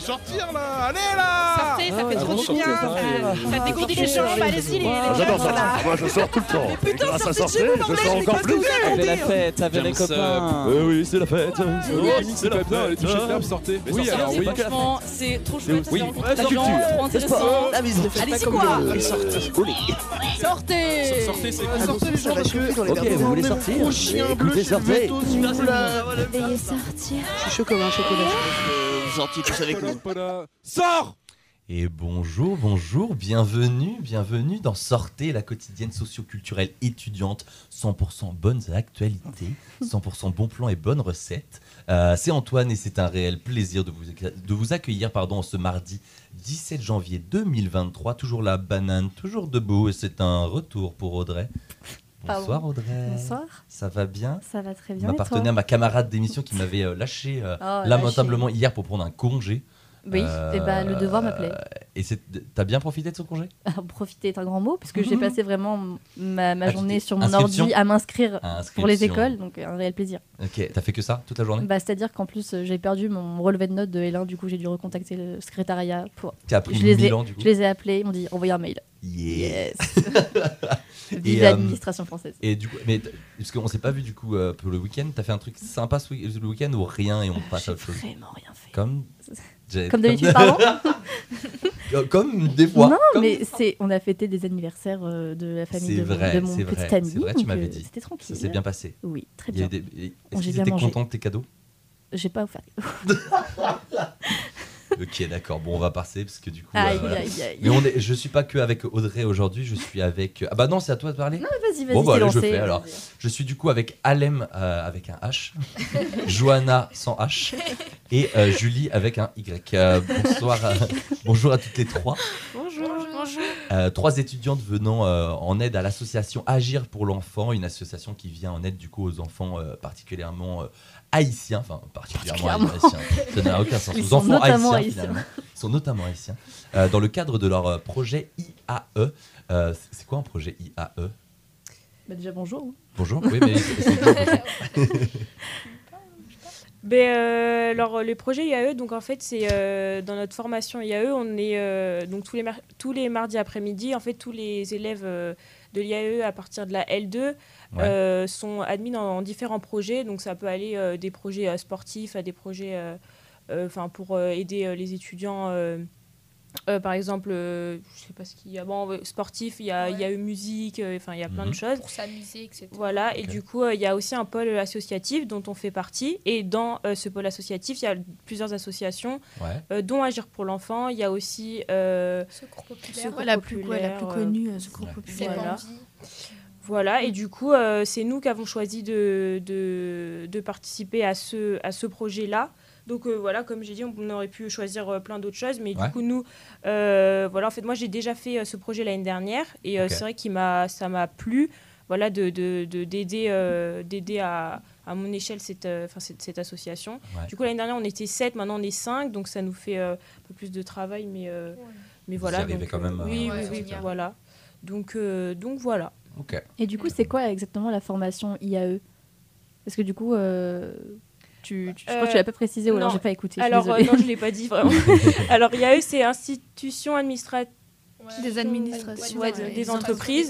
Sortir là Allez là Sortez, ça fait Ah, trop du bien. Ça, ça dégourdit les jambes, allez-y les Ah, J'adore gars, ça. là. Moi, je sors tout le temps. Mais putain, sortez de sortir, chez vous, je sors encore plus. fait la fête, ça fait les Tiens, copains. Euh, oui, c'est la fête. C'est bien, les toucher Ah. de sortez. Oui, alors c'est oui. la Franchement, c'est trop chouette. Oui, c'est la culture, le sport, la musique. Allez, c'est quoi Sortez. Sortez Sortez, c'est Ah, Sortez les gens parce que... Ok, vous voulez sortir Écoutez, sortez. Veuillez sortir. Je suis chaud comme un chocolat. Tous avec nous. Sors Et bonjour, bonjour, bienvenue, bienvenue dans Sortez, la quotidienne socioculturelle étudiante, 100% bonnes actualités, 100% bons plans et bonnes recettes. Euh, c'est Antoine et c'est un réel plaisir de vous, de vous accueillir pardon, ce mardi 17 janvier 2023. Toujours la banane, toujours debout et c'est un retour pour Audrey. Bonsoir Pardon. Audrey. Bonsoir, Ça va bien ça va très bien. et m'appartenez à ma camarade d'émission qui m'avait euh, lâché euh, Oh, lamentablement hier pour prendre un congé. Oui, Euh, et bah, le devoir m'appelait. Et c'est- t'as bien profité de ce congé? Profiter est un grand mot, puisque j'ai passé vraiment ma, ma Ah, journée sur mon ordi à m'inscrire Ah, pour les écoles, donc un réel plaisir. Ok, t'as fait que ça toute la journée? Bah, C'est-à-dire qu'en plus, euh, j'ai perdu mon relevé de notes de L1, du coup, j'ai dû recontacter le secrétariat. Pour... T'as appris Je les, ai, 1000 ans du coup? je les ai appelés, ils m'ont dit envoyez un mail. Yeah. Vive euh, l'administration française. Et du coup, mais parce qu'on s'est pas vu du coup euh, pour le week-end, t'as fait un truc sympa ce week- le week-end ou rien et on passe à autre chose? vraiment rien fait. Comme j'ai- Comme d'habitude, pardon? Comme, comme des fois. Non, comme- mais c'est, on a fêté des anniversaires euh, de la famille de, vrai, de mon c'est petit vrai, ami. c'est vrai, tu m'avais euh, dit. C'était ça tranquille. s'est bien passé. Oui, très bien. des- Est-ce bien étaient mangé. contents de tes cadeaux? J'ai pas offert. Ok, d'accord. Bon, on va passer parce que du coup. Aïe, euh, aïe, aïe. Mais on est, je suis pas que avec Audrey aujourd'hui, je suis avec. Ah bah non, c'est à toi de parler. Vas-y, vas-y, Bon, bah, allez, je fais, alors. Je suis du coup avec Alem euh, avec un H, Johanna sans H et euh, Julie avec un Y. Euh, bonsoir, euh, bonjour à toutes les trois. Bonjour. Bonjour. Euh, trois étudiantes venant euh, en aide à l'association Agir pour l'enfant, une association qui vient en aide du coup aux enfants euh, particulièrement euh, haïtiens, enfin particulièrement haïtiens, ça n'a aucun sens, Ils aux enfants haïtiens, haïtiens. finalement. Ils sont notamment haïtiens, euh, dans le cadre de leur euh, projet IAE. Euh, c'est- quoi un projet IAE Bah, déjà, bonjour. Bonjour, oui, mais. Ben, euh, alors le projet IAE, donc en fait c'est euh, dans notre formation IAE, on est euh, donc tous les mar- tous les mardis après-midi, en fait tous les élèves de l'IAE à partir de la L2 euh, sont admis dans, différents projets, donc ça peut aller des projets sportifs à des projets, enfin pour aider les étudiants. Euh, par exemple, euh, je sais pas ce qu'il y a. Bon, euh, sportif, il y a, il y a eu musique, euh, enfin, il y a plein Mhm. de choses. Pour s'amuser, etc. Voilà, et du coup, euh, il y a aussi un pôle associatif dont on fait partie. Et dans euh, ce pôle associatif, il y a plusieurs associations, Ouais. euh, dont Agir pour l'enfant. Il y a aussi. euh, Secours populaire. Secours la plus, ouais, la plus connue, euh, Secours ouais. populaire. Voilà. Et du coup, euh, c'est nous qui avons choisi de, de, de participer à ce, à ce projet-là. Donc euh, voilà, comme j'ai dit, on, aurait pu choisir euh, plein d'autres choses, mais Ouais. du coup, nous, euh, voilà, en fait, moi, j'ai déjà fait euh, ce projet l'année dernière, et euh, c'est vrai que ça m'a plu, voilà, de de- de- d'aider euh, d'aider à, à mon échelle cette, euh, enfin, cette, cette association. Ouais. Du coup, l'année dernière, on était 7, maintenant on est 5, donc ça nous fait euh, un peu plus de travail, mais, euh, mais Vous voilà. donc, quand même euh, oui, Ouais, oui, oui, voilà. Donc, euh, donc voilà. Ok. Et du coup, c'est quoi exactement la formation IAE Parce que du coup, euh, tu, tu- je crois que tu Euh, l'as pas précisé ou alors j'ai pas écouté. Alors, euh, non, je ne l'ai pas dit vraiment. Alors, IAE, c'est Institution administrative. Des administrations, ouais, des des entreprises.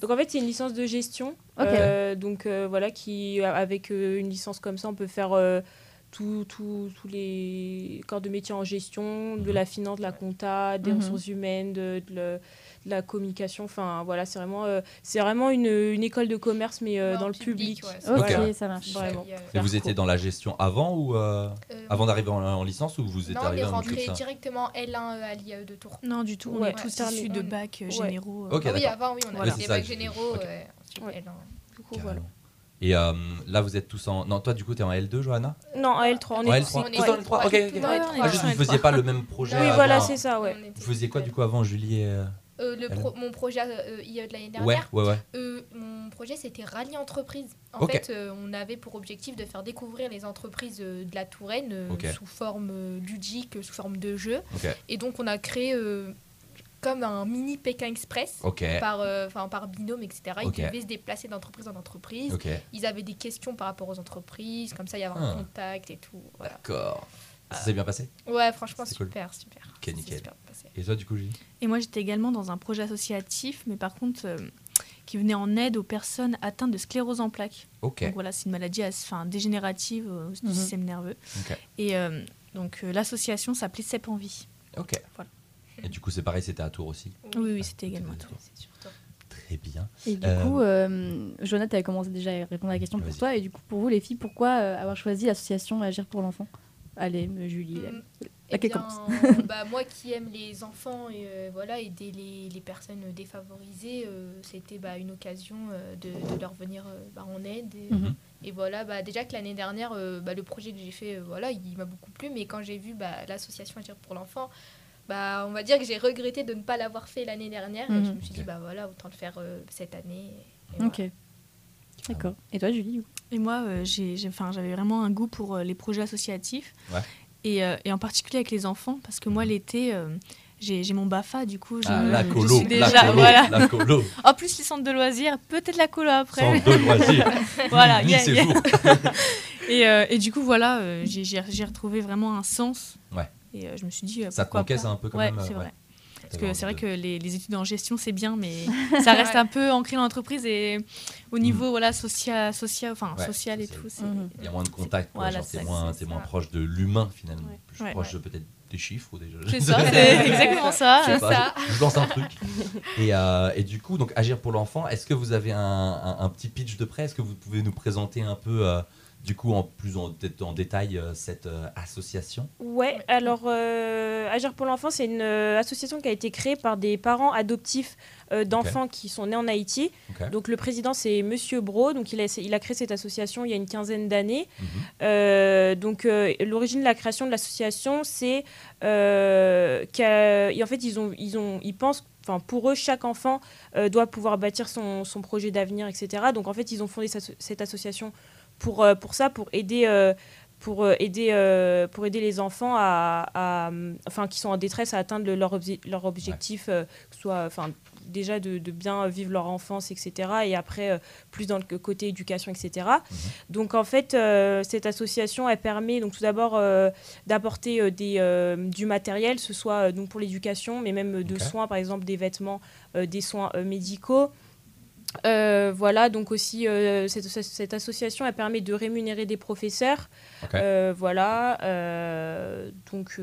Donc, en fait, c'est une licence de gestion. Euh, donc, euh, voilà, qui, avec euh, une licence comme ça, on peut faire euh, tous les corps de métier en gestion, de Mhm. la finance, de la compta, des Mhm. ressources humaines, de, de le- de la communication. Enfin, voilà, c'est vraiment, euh, c'est vraiment une, une école de commerce, mais euh, Ouais, dans le public. ouais, Ok, ça marche. Vraiment. Et vous étiez dans la gestion avant ou euh, Euh, avant d'arriver en, en licence ou vous êtes Non, on est arrivé en rentré directement L1 à l'IAE de Tours. Non, du tout. On Ouais, est tous ouais. issus de bacs Ouais. généraux. euh. Ok, Ah oui, avant, oui, on a Voilà. fait C'est des bacs généraux. ok. ouais, ensuite Ouais. L1. Du coup, voilà. Et euh, là, vous êtes tous en. Non, toi, du coup, t'es en L2, Johanna? Non, en L3, on En est L3 on est Tous en L3 Ok, ok. Ah, juste, vous faisiez pas le même projet Oui, avant. voilà, c'est ça, ouais. Vous faisiez quoi, du coup, avant Julie et... euh, le pro- Mon projet euh, de l'année dernière, ouais, ouais. euh, mon projet c'était Rallye Entreprise. En fait, euh, on avait pour objectif de faire découvrir les entreprises de la Touraine sous forme ludique, sous forme de jeu. Et donc, on a créé comme un mini Pékin Express. Par, par binôme, etc. Ils devaient se déplacer d'entreprise en entreprise. Ils avaient des questions par rapport aux entreprises, comme ça il y avait Ah. un contact et tout. Voilà. D'accord. Ça s'est bien passé Ouais, franchement, cool. super, super. Ok, C'est nickel. super passé. Et toi, du coup, Julie Et moi, j'étais également dans un projet associatif, mais par contre, euh, qui venait en aide aux personnes atteintes de sclérose en plaques. Ok. Donc voilà, c'est une maladie assez- enfin, dégénérative euh, du Mhm. système nerveux. Ok. Et euh, donc, euh, l'association s'appelait CEP en vie. Ok. Voilà. Et du coup, c'est pareil, c'était à Tours aussi Oui, oui, c'était également à. Tours. Très bien. Et du Euh, coup, euh, Jonathan avait commencé déjà à répondre à la question pour toi. Et du coup, pour vous, les filles, pourquoi euh, avoir choisi l'association Agir pour l'enfant? Allez, Julie. Mm. À Eh bien, bah, moi qui aime les enfants et euh, voilà, aider les, les personnes défavorisées, euh, c'était bah, une occasion euh, de, de leur venir euh, bah, en aide. Et, Mhm. et voilà, bah, déjà que l'année dernière, euh, bah, le projet que j'ai fait, euh, voilà, il m'a beaucoup plu. Mais quand j'ai vu bah, l'association Agir pour l'enfant, bah, on va dire que j'ai regretté de ne pas l'avoir fait l'année dernière. Et je Mhm. me suis dit, bah voilà, autant le faire euh, cette année. Et. Ok, d'accord. Et toi, Julie Et moi, euh, j'ai, j'avais vraiment un goût pour euh, les projets associatifs. Ouais. Et, euh, et en particulier avec les enfants, parce que moi, l'été, euh, j'ai, j'ai mon BAFA, du coup. Je, Ah, la je colo, la déjà, colo, voilà. la colo. En plus, les centres de loisirs, peut-être la colo après. Sans deux loisirs. voilà, Ni yeah, yeah. Et, et du coup, voilà, j'ai, j'ai- retrouvé vraiment un sens. Ouais. Et je me suis dit. Ça te ça, un peu quand ouais, même, c'est vrai. Parce que c'est vrai que les, les études en gestion, c'est bien, mais ça reste Ouais. un peu ancré dans l'entreprise et au niveau voilà, social, social, enfin, Mm. Ouais, social et tout. c'est- Mhm. Il y a moins de contact, quoi. Voilà, c'est- moins, c'est moins proche de l'humain finalement, Ouais. plus Ouais. proche de peut-être des chiffres ou des. C'est ça, c'est exactement ça. Je C'est pas, ça. je- je lance un truc. Et, euh, et du coup, donc agir pour l'enfant. Est-ce que vous avez un, un- un petit pitch de près Est-ce que vous pouvez nous présenter un peu, euh, du coup, en plus en, détail euh, cette euh, association Ouais, alors euh, Agir pour l'enfant, c'est une euh, association qui a été créée par des parents adoptifs euh, d'enfants qui sont nés en Haïti. Donc le président, c'est Monsieur Bro. Donc il a, il a créé cette association il y a une quinzaine d'années. Mhm. Euh, donc l'origine de la création de l'association, c'est qu'en en fait ils ont, ils ont, ils pensent. Enfin, pour eux, chaque enfant doit pouvoir bâtir son, son projet d'avenir, etc. Donc, en fait, ils ont fondé cette association pour, euh, pour ça, pour aider, euh, pour, euh, aider, pour aider les enfants à, à, enfin, qui sont en détresse à atteindre le- leur, obje- leur objectif, que soit enfin, déjà de, de bien vivre leur enfance, etc. Et après, euh, plus dans le côté éducation, etc. Donc, en fait, euh, cette association, elle permet donc tout d'abord euh, d'apporter des, du matériel, ce soit donc pour l'éducation, mais même de soins, par exemple des vêtements, des soins médicaux. Euh, voilà, donc aussi, euh, cette, association, elle permet de rémunérer des professeurs. Euh, voilà, donc,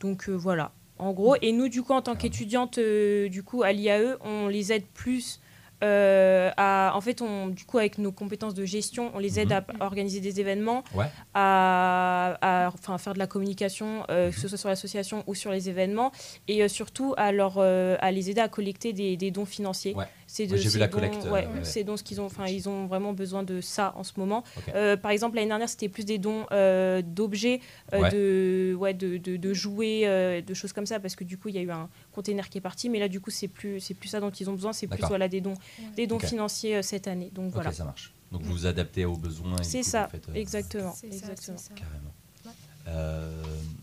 donc voilà, en gros. Et nous, du coup, en tant qu'étudiante, du coup, à l'IAE, on les aide plus à, en fait, on, du coup, avec nos compétences de gestion, on les aide Mhm. à, à organiser des événements, Ouais. à, à, enfin, faire de la communication, euh, Mhm. que ce soit sur l'association ou sur les événements, et surtout à, leur, à les aider à collecter des, des dons financiers. Ouais. C'est de, J'ai vu la collecte. Euh, dons. C'est dons ce qu'ils ont. Enfin, ils ont vraiment besoin de ça en ce moment. Euh, par exemple, l'année dernière, c'était plus des dons euh, d'objets, de, ouais, de, de, jouets, de choses comme ça, parce que du coup, il y a eu un container qui est parti. Mais là, du coup, c'est plus, c'est plus ça dont ils ont besoin. C'est plus voilà, des dons, des dons financiers cette année. Donc voilà. Okay, ça marche. Donc vous vous adaptez aux besoins. C'est ça, exactement. Exactement.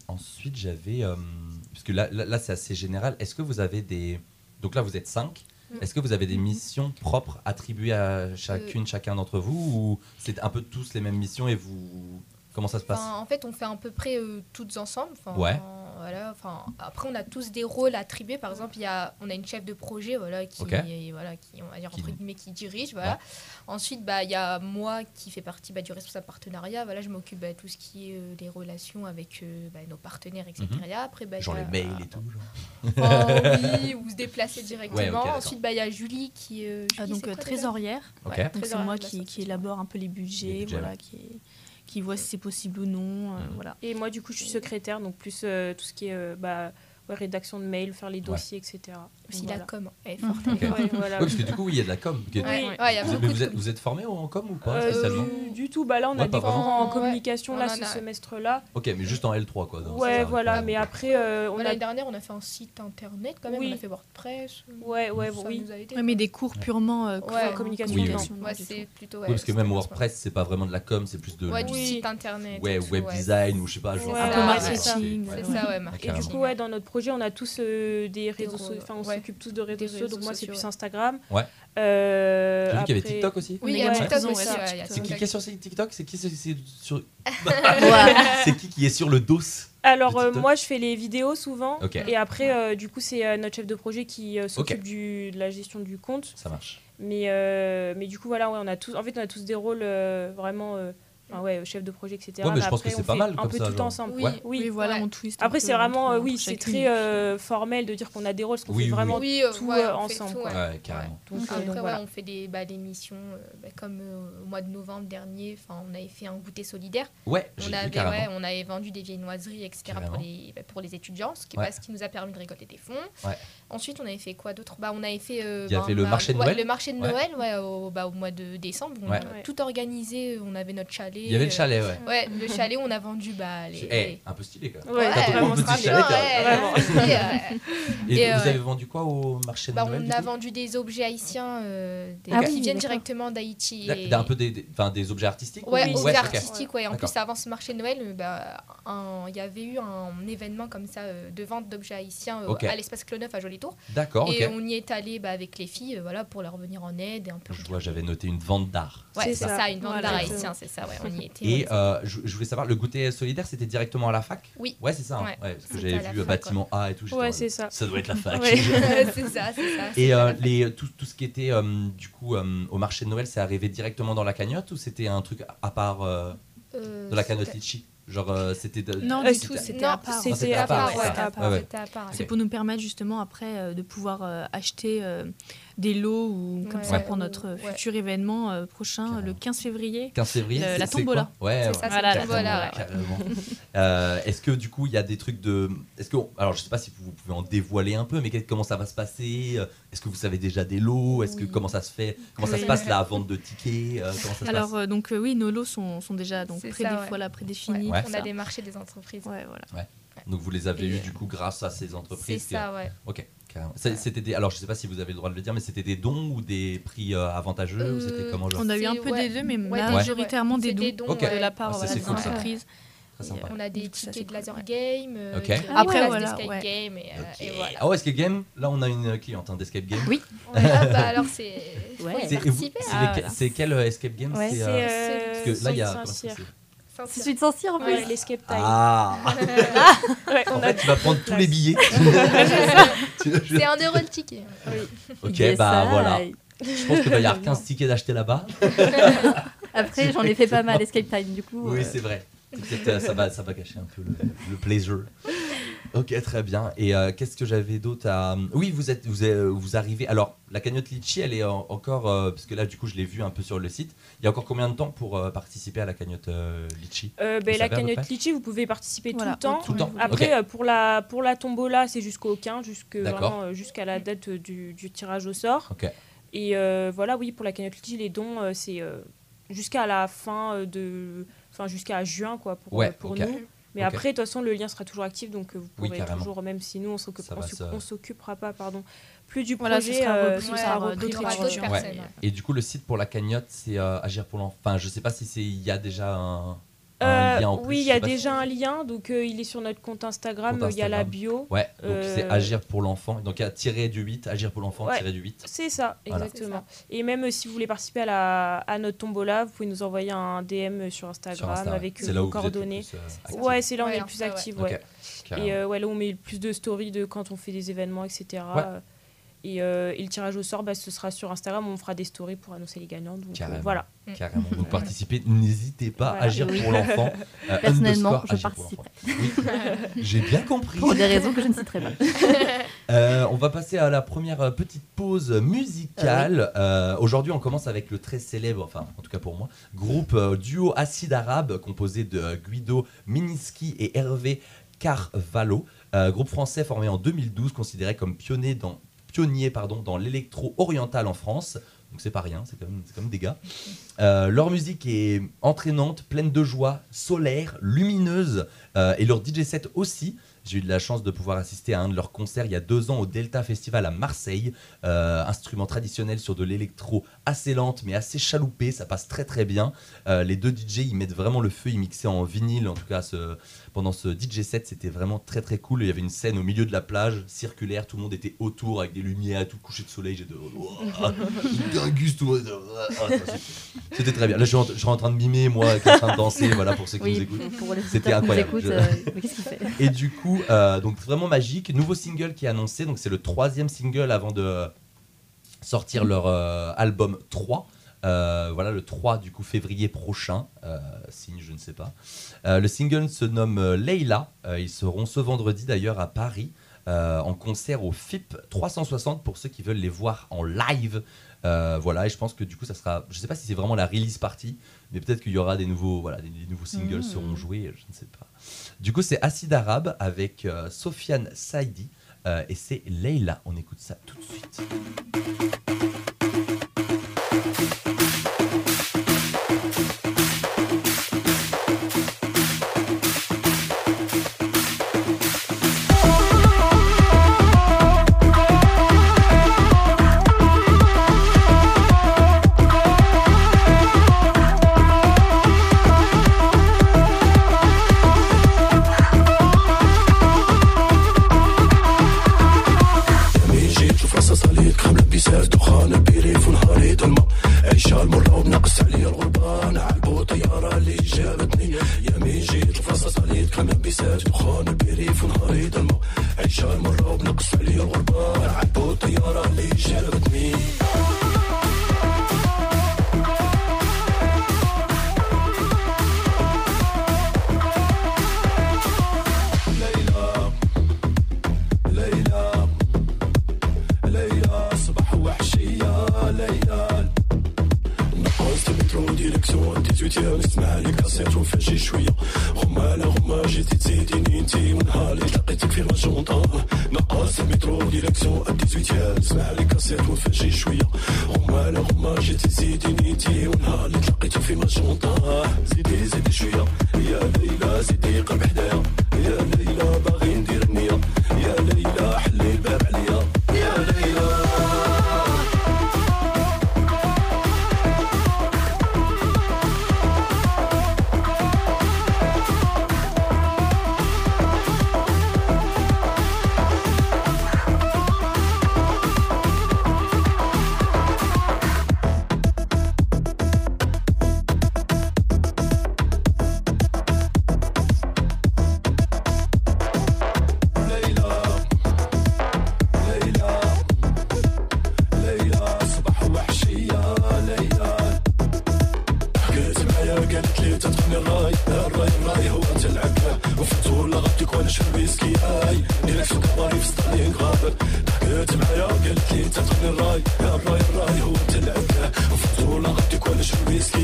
Ensuite, j'avais. Euh, parce que là, là, là c'est assez général. Est-ce que vous avez des. Donc là, vous êtes 5. Est-ce que vous avez des missions propres attribuées à chacune, chacun d'entre vous Ou c'est un peu tous les mêmes missions et vous. Comment ça se passe? Enfin, en fait, on fait à peu près euh, toutes ensemble. Enfin, Ouais. Voilà, enfin, après, on a tous des rôles attribués. Par exemple, il y a, on a une chef de projet voilà, qui, Ok. voilà, qui, on va dire, entre guillemets, qui dirige. Voilà. Ensuite, bah, il y a moi qui fait partie bah, du responsable partenariat. Voilà, je m'occupe de tout ce qui est euh, des relations avec euh, bah, nos partenaires, etc. Après, bah, Genre y les a- mails et tout genre. Enfin, oui, ou se déplacer directement. Ouais, ok, d'accord. Ensuite, bah, il y a Julie qui. euh, Ah, Julie, donc euh, quoi trésorière. Ok. Ouais. Donc c'est moi qui, qui élabore un peu les budgets, Les budgets, voilà, ouais. qui, qui voit si c'est possible ou non. euh, voilà. Et moi, du coup, je suis secrétaire, donc plus euh, tout ce qui est euh, bah, ouais, rédaction de mails, faire les dossiers, etc. Aussi la com. Est Mhm. forte. Ok. Ouais, voilà. Oui, parce que du coup, oui, il y a de la com. qui est- Ouais, ouais, Oui. il y a Vous, êtes, vous êtes formé en com ou pas Euh, du, du tout, bah là on Ouais, a des cours vraiment. en Ouais. communication On là ce semestre-là. Ok, mais juste en L3 quoi. Ouais, voilà, ouais, mais après euh, on a L'année dernière, on a fait un site internet quand même. Oui. On a fait WordPress. Ouais, ouais, Ça oui. nous a aidé. Ouais, mais des cours purement euh, Ouais, en communication, Ouais, c'est plutôt. Parce que ouais, même WordPress, c'est pas vraiment de la com, c'est plus de Ouais, du site internet. ouais, et web ouais. design ou je sais pas. Ouais, un peu ouais, marketing. C'est ouais. ça, ouais, Et marketing. du coup, ouais, dans notre projet, on a tous euh, des réseaux sociaux. Enfin, on ouais. S'occupe tous de réseaux sociaux, donc moi c'est plus. Instagram. Ouais. Euh, J'ai vu qu'il y avait TikTok aussi. Oui, il y a TikTok ouais, aussi. a C'est qui qui est sur TikTok? C'est qui, c'est- c'est sur... Ouais. c'est qui qui est sur le dos Alors euh, moi je fais les vidéos souvent et après euh, du coup c'est euh, notre chef de projet qui euh, s'occupe du- de la gestion du compte. Ça marche. Mais, euh, mais du coup voilà ouais, on a tous en fait on a tous des rôles euh, vraiment euh, enfin, ouais chef de projet etc. Ouais, mais je pense après, que c'est on pas fait mal un comme peu ça, tout genre. ensemble. Oui. Ouais. Oui. Oui, voilà, Ouais. on twist. Après c'est vraiment entre- euh, oui c'est très euh, formel de dire qu'on a des rôles parce qu'on Oui, fait oui, vraiment Oui, euh, tout euh, ensemble. tout, quoi. ouais. Ouais, carrément. Donc, euh, Après, donc ouais, voilà. on fait des bah, des missions euh, bah, comme euh, au mois de novembre dernier. Enfin, on avait fait un goûter solidaire. Ouais, On avait, carrément. ouais, on avait vendu des viennoiseries, etc. Carrément. pour les, bah, pour les étudiants, ce qui, Ouais. bah, ce qui nous a permis de récolter des fonds. Ensuite, on avait fait quoi d'autre? Bah, On avait fait. euh, Il y avait le marché de Noël Le marché de Ouais. Noël, ouais, au, au mois de décembre. On a tout organisé. On avait notre chalet. Il y avait le euh, chalet, ouais. Ouais, le chalet, on a vendu bah, les. Eh, un peu stylé quand même. Ouais, Quand on vraiment prend le petit chalet, ouais, Vraiment. et, euh, Et, vous euh, avez vendu quoi au marché de bah, Noël on a vendu des objets haïtiens euh, des- Ah qui oui, viennent directement d'Haïti. Et- d'un peu des, des- enfin, des objets artistiques Ouais, ou- aux ouais, ok. artistiques, ouais. En plus, avant ce marché de Noël, bah, un- il y avait eu un événement comme ça euh, de vente d'objets haïtiens euh, à l'espace Cloneuf à Joli-Tour. D'accord, Et on y est allé bah, avec les filles, euh, voilà, pour leur venir en aide et un peu. Je vois, j'avais noté une vente d'art. Ouais, C'est ça. ça. une vente Voilà, d'art haïtien, c'est ça, ouais, on y était. Et euh, je, je voulais savoir, le goûter solidaire, c'était directement à la fac Oui. Ouais, c'est ça. hein. Ouais. Ouais, parce que j'avais vu fac, bâtiment A et tout. Ouais, c'est ça. Ça doit être la fac. C'est ça, c'est ça. Et c'est euh, les, tout, tout ce qui était euh, du coup euh, au marché de Noël, c'est arrivé directement dans la cagnotte ou c'était un truc à part euh, Euh, de la cagnotte litchi? Genre euh, c'était de- Non, Euh, du tout, c'était à part. c'était à part, ouais, part, Ouais, ouais. c'était à part. C'est pour nous permettre justement après euh, de pouvoir euh, acheter euh, des lots ou comme Ouais. ça pour notre Ouais. futur événement euh, prochain, Carrément. le 15 février. 15 février Le- c'est- la c'est tombola. Ouais, C'est ouais. ça, c'est Voilà, la la tombola. Euh, est-ce que du coup il y a des trucs de. Est-ce que alors je sais pas si vous pouvez en dévoiler un peu, mais comment ça va se passer Euh, Est-ce que vous savez déjà des lots Est-ce que Oui. comment ça se fait Comment ça se passe la vente de tickets Euh, Comment ça se Alors passe donc euh, oui, nos lots sont, sont déjà donc C'est ça, voilà, prédéfinis. On a des marchés des entreprises. Ouais, voilà. Donc vous les avez Et- eu du coup grâce à ces C'est entreprises. que- ça, ouais. Ok. C'était des. Alors je sais pas si vous avez le droit de le dire, mais c'était des dons ou des prix euh, avantageux ou c'était Euh, comment genre On a eu un peu ouais. des deux, mais Ouais, des majoritairement ouais. des dons, des dons, de la part Ah, des cool, entreprises. On a des ça, tickets de laser cool. game. euh, Ok. qui- Ah Après, voilà, Voilà, d'escape ouais. game. Et, euh, Ok. et voilà. Ah ouais, Escape Game, là on a une cliente hein, d'Escape Game. Oui. Ah, bah, alors, c'est. y C'est Ah, quel Escape Game Ouais. c'est, C'est euh, euh, Parce que là il y a. C'est celui de Saint-Cyr en plus. Ouais, l'escape time. Ah Ouais, En a fait, tu vas prendre tous les billets. C'est un euro le ticket. Ok, Yes, bah I. voilà. Je pense qu'il va y avoir 15 tickets d'acheter là-bas. Après, j'en ai fait pas mal Escape Time, du coup. Oui, euh, c'est vrai. Euh, ça, va, ça va gâcher un peu le, le plaisir. Ok, très bien. Et euh, qu'est-ce que j'avais d'autre à... Oui, vous, êtes, vous, êtes- vous arrivez... Alors, la cagnotte Litchi, elle est en- encore... euh, parce que là, du coup, je l'ai vu un peu sur le site. Il y a encore combien de temps pour euh, participer à la cagnotte euh, Litchi? Euh, ben, Vous la savez à peu cagnotte Litchi, vous pouvez participer Voilà, tout le temps. Tout le temps Après, Ok. euh, pour, la, pour la tombola, c'est jusqu'au 15, jusque, D'accord. vraiment, euh, jusqu'à la date euh, du, du tirage au sort. Ok. Et euh, voilà, oui, pour la cagnotte Litchi, les dons, euh, c'est euh, jusqu'à la fin euh, de. Enfin, jusqu'à juin, quoi, pour, Ouais, euh, pour ok. nous. Mais après, de toute façon, le lien sera toujours actif, donc euh, vous pourrez toujours, même si nous, on on s'occupera pas, pardon, plus du Voilà, ce projet, sera euh, repris ce par, sera euh, repris d'autres. Ouais. Ouais. Et du coup, le site pour la cagnotte, c'est euh, Agir pour l'enfant. Enfin, je sais pas si c'est il y a déjà un, un Euh, lien en plus. oui, il y a si- déjà un lien, donc euh, il est sur notre compte Instagram, euh, il y a la bio. Ouais, donc Euh, c'est Agir pour l'enfant. Donc il y a tiré du 8, Agir pour l'enfant, Ouais. tiré du 8. C'est ça, Voilà. exactement. Et même euh, si vous voulez participer à, la, à notre tombola, vous pouvez nous envoyer un DM sur Instagram, Sur Insta, ouais. avec vos coordonnées. euh. Ouais, c'est là où on est le plus actif. Ouais. Et euh, ouais, là, on met le plus de stories de quand on fait des événements, etc. Et, euh, et le tirage au sort, bah, ce sera sur Instagram. On fera des stories pour annoncer les gagnants. Donc euh, Carrément. voilà. Carrément. Donc participez, n'hésitez pas, Voilà. agir Oui. pour l'enfant. euh, Personnellement, je participerai. Oui, j'ai bien compris. Pour des raisons que je ne citerai pas. Euh, on va passer à la première euh, petite pause musicale. Euh, Aujourd'hui, on commence avec le très célèbre, enfin en tout cas pour moi, groupe euh, duo acide arabe composé de euh, Guido Miniski et Hervé Carvalho. Euh, groupe français formé en 2012, considéré comme pionnier dans, pionnier, pardon, dans l'électro oriental en France. Donc c'est pas rien, c'est quand, des gars. Euh, leur musique est entraînante, pleine de joie, solaire, lumineuse, euh, et leur DJ set aussi. J'ai eu de la chance de pouvoir assister à un de leurs concerts il y a deux ans au Delta Festival à Marseille. Euh, instrument traditionnel sur de l'électro assez lente mais assez chaloupé, ça passe très très bien. Euh, les deux DJ ils mettent vraiment le feu, ils mixaient en vinyle en tout cas ce- pendant ce DJ set, c'était vraiment très très cool. Il y avait une scène au milieu de la plage circulaire, tout le monde était autour avec des lumières, tout le coucher de soleil. J'étais Ouah, dingus, tout monde. Ah, ça, c'était- très bien. Là je suis en, je suis en train de mimer moi, qui est en train de danser, voilà pour ceux qui nous écoutent. C'était incroyable. écoutent, Je- euh, mais qu'est-ce qu'il fait? Et du coup, euh, donc vraiment magique. Nouveau single qui est annoncé. Donc c'est le troisième single avant de sortir leur euh, album 3. Euh, voilà, le 3 du coup février prochain. Euh, signe, je ne sais pas. Euh, le single se nomme Leila. Ils seront ce vendredi d'ailleurs à Paris. en concert au FIP 360 pour ceux qui veulent les voir en live. Voilà, et je pense que du coup, ça sera. Je sais pas si c'est vraiment la release party, mais peut-être qu'il y aura des nouveaux, voilà, des, des nouveaux singles Mhm. seront joués, je ne sais pas. Du coup, c'est Acide Arabe avec euh, Sofiane Saidi euh, et c'est Leila. On écoute ça tout de suite.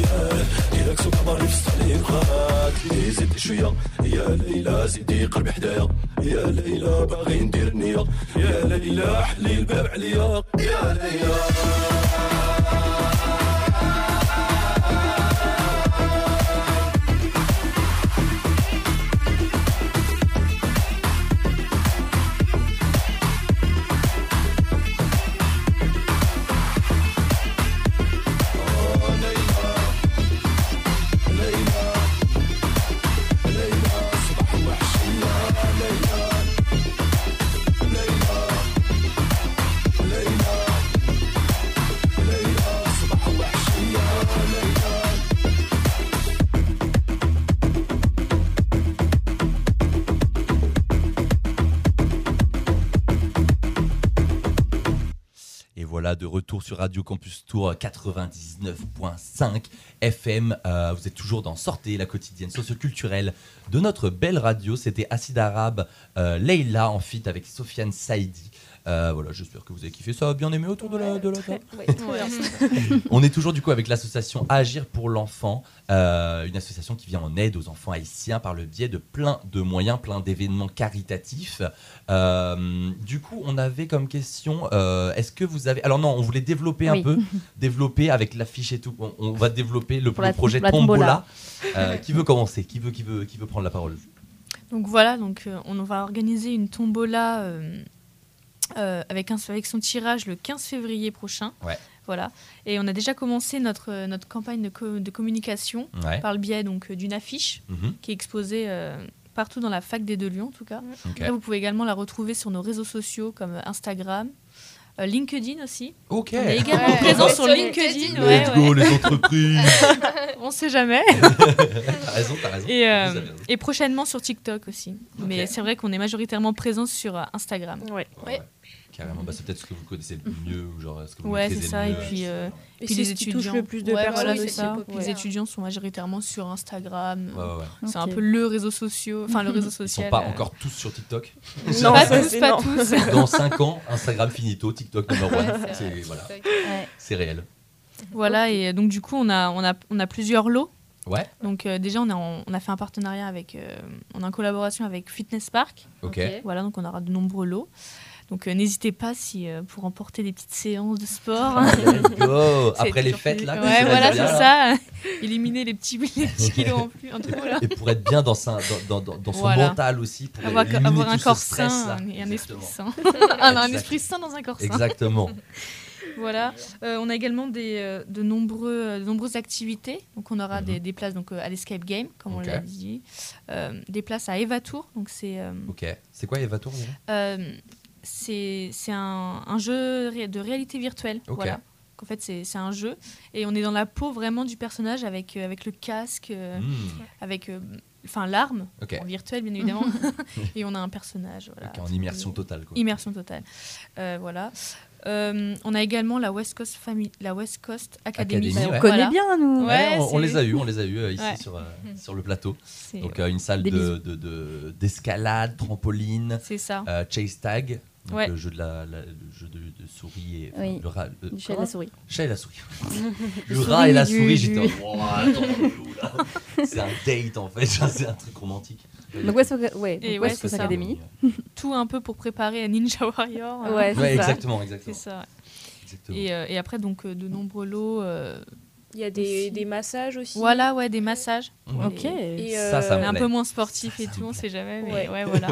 اي ديرك سوق باري في لي زيدي شوية يا ليلى زيدي قربي حدايا يا ليلى باغي ندير النية يا ليلى حلي الباب عليا. يا ليلى. Sur Radio Campus Tour 99.5 FM. Euh, vous êtes toujours dans Sortez, la quotidienne socioculturelle de notre belle radio. C'était Acide Arabe, euh, Leila en feat avec Sofiane Saidi. Euh, voilà, j'espère que vous avez kiffé. Ça bien aimé autour de la, de la table Ouais. On est toujours du coup avec l'association Agir pour l'enfant, euh, une association qui vient en aide aux enfants haïtiens par le biais de plein de moyens, plein d'événements caritatifs. Euh, du coup, on avait comme question, euh, est-ce que vous avez... Alors non, on voulait développer un Oui. peu, développer avec l'affiche et tout. On, on va développer le, le projet la Tombola. Euh, qui veut commencer qui veut, qui, veut, qui veut prendre la parole? Donc voilà, donc euh, on va organiser une tombola euh, avec, un, avec son tirage le 15 février prochain. Ouais. Voilà. Et on a déjà commencé notre, euh, notre campagne de, co- de communication Ouais. par le biais donc euh, d'une affiche Mhm. qui est exposée euh, partout dans la fac des Deux Lions en tout cas. Après, vous pouvez également la retrouver sur nos réseaux sociaux comme Instagram, euh, LinkedIn aussi. Ok. On est également Ouais. présent Ouais, sur LinkedIn. LinkedIn. ouais, Let's ouais. go les entreprises On sait jamais. T'as raison, t'as raison. Et, euh, raison. prochainement sur TikTok aussi. Mais c'est vrai qu'on est majoritairement présent sur Instagram. Ouais. Carrément, bah, c'est peut-être ce que vous connaissez le mieux, ou genre ce que vous Ouais, c'est ça. le Et mieux. puis, euh, Et puis c'est les ce qui étudiants. le plus de Ouais, personnes voilà, ça. Les étudiants sont majoritairement sur Instagram. Ouais, ouais, ouais. C'est un peu le réseau social. Enfin, le réseau Ils sont social. pas euh, encore tous sur TikTok. Non, pas tous, pas non. tous. Dans 5 ans, Instagram finito, TikTok number one. C'est voilà, réel. Voilà, et donc du coup, on a, on a, on a plusieurs lots. Ouais, Donc euh, déjà, on a, on a fait un partenariat avec, euh, on est en collaboration avec Fitness Park. ok. Voilà, donc on aura de nombreux lots. Donc euh, n'hésitez pas si euh, pour emporter des petites séances de sport. Let's go Après les fêtes plus- là, Ouais, voilà, c'est ça. Éliminer les petits, les petits kilos en plus. En. Et pour être bien dans, sa- dans, dans, dans son Voilà. mental aussi, pour Avoir, un corps stress, sain là. et un esprit sain. un, esprit sain dans un corps sain. Exactement. Voilà. Euh, on a également des, euh, de, nombreux, euh, de nombreuses activités. Donc on aura Mhm. des, des places donc, à l'Escape Game, comme on l'a dit. Des places à Eva Tour. Donc c'est Ok. C'est quoi Eva Tour déjà? euh, c'est c'est un, un jeu de réalité virtuelle. Voilà. En fait, c'est c'est un jeu et on est dans la peau vraiment du personnage avec, euh, avec le casque, euh, Hmm, avec euh, enfin l'arme, Ok. en virtuel bien évidemment, et on a un personnage. Voilà, en immersion totale. Quoi. Immersion totale. Euh, voilà. Euh, on a également la West Coast, Family, la West Coast Academy. Academy, Bah, on ouais. connaît Voilà. bien, nous. Ouais. Ouais, on, on les a eu, on les a eu euh, ici Ouais. sur, euh, sur le plateau. Donc euh, une salle Des de, de- de- d'escalade, trampoline, ça. euh, chase tag, donc Ouais. le jeu de la, la- le jeu de, de souris et enfin, Oui. le rat, le- Du chat et la souris. Chat et la souris. le souris rat et la du- souris, j'étais là. C'est un date en fait, c'est un truc romantique. Donc, West, ouais, donc Et ouais, West Coast. Academy. Tout un peu pour préparer Ninja Warrior. hein. Ouais, c'est Ouais, ça. exactement, C'est exactement. ça. exactement. Et, euh, et après, donc, euh, de nombreux lots. euh, Il y a des, des massages aussi. voilà, ouais, des massages. Ouais. Ok. Et, Ça, ça euh, me On est un peu moins sportif Ça, et tout, on sait jamais. Mais Ouais. ouais, voilà.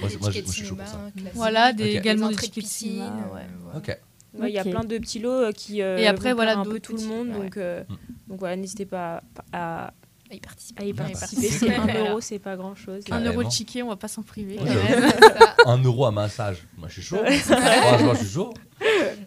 Moi, je, suis chaud pour ça. voilà, des, également des entrées de tickets de piscine, cinéma. ouais. voilà. Ok. Ouais, Il y a plein de petits lots qui. euh, Et après, voilà, un peu tout le monde. ouais. Donc, euh, Mm. donc voilà, n'hésitez pas à, À y participer. à y participer. C'est 1 Voilà. euro, c'est pas grand chose. Un euro de ticket, on va pas s'en priver. Un euro à massage. Moi, je suis chaud. Franchement, je suis chaud.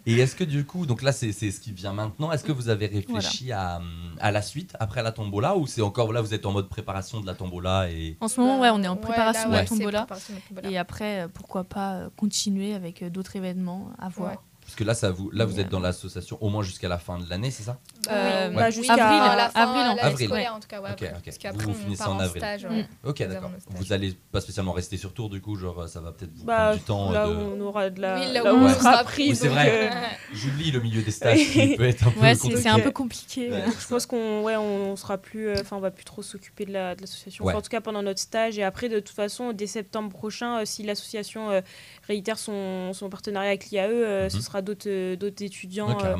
Et est-ce que du coup, donc là, c'est c'est ce qui vient maintenant. Est-ce que vous avez réfléchi à, hum, à la suite après la tombola ou c'est encore là, vous êtes en mode préparation de la tombola et En ce moment, ouais, on est en Ouais, de la tombola. préparation de la tombola. Et après, euh, pourquoi pas euh, continuer avec euh, d'autres événements à voir. Parce que là, ça vous, là, vous êtes dans l'association au moins jusqu'à la fin de l'année, c'est ça Euh, oui, bah, jusqu'à- avril, à la fin, avril, en. Avril. scolaire, en tout cas, ouais, Ok, après. ok. Parce qu'après, Vous on finissez part en avril. stage. Mm. ouais. Ok, d'accord. Vous allez pas spécialement rester sur tour, du coup, genre ça va peut-être vous Bah, prendre du temps. là de- où on aura de la. Oui, là là où où on sera pris. C'est vrai. euh, J'oublie le milieu des stages qui peut être un peu Ouais, c'est compliqué. c'est un peu compliqué. Ouais. euh. Je pense qu'on ouais, on sera plus, euh, enfin, on va plus trop s'occuper de la de l'association. Ouais. Enfin, en tout cas, pendant notre stage et après, de toute façon, dès septembre prochain, euh, si l'association euh, réitère son, son partenariat avec l'IAE, euh, ce Mhm. sera d'autres euh, d'autres étudiants Ouais, euh,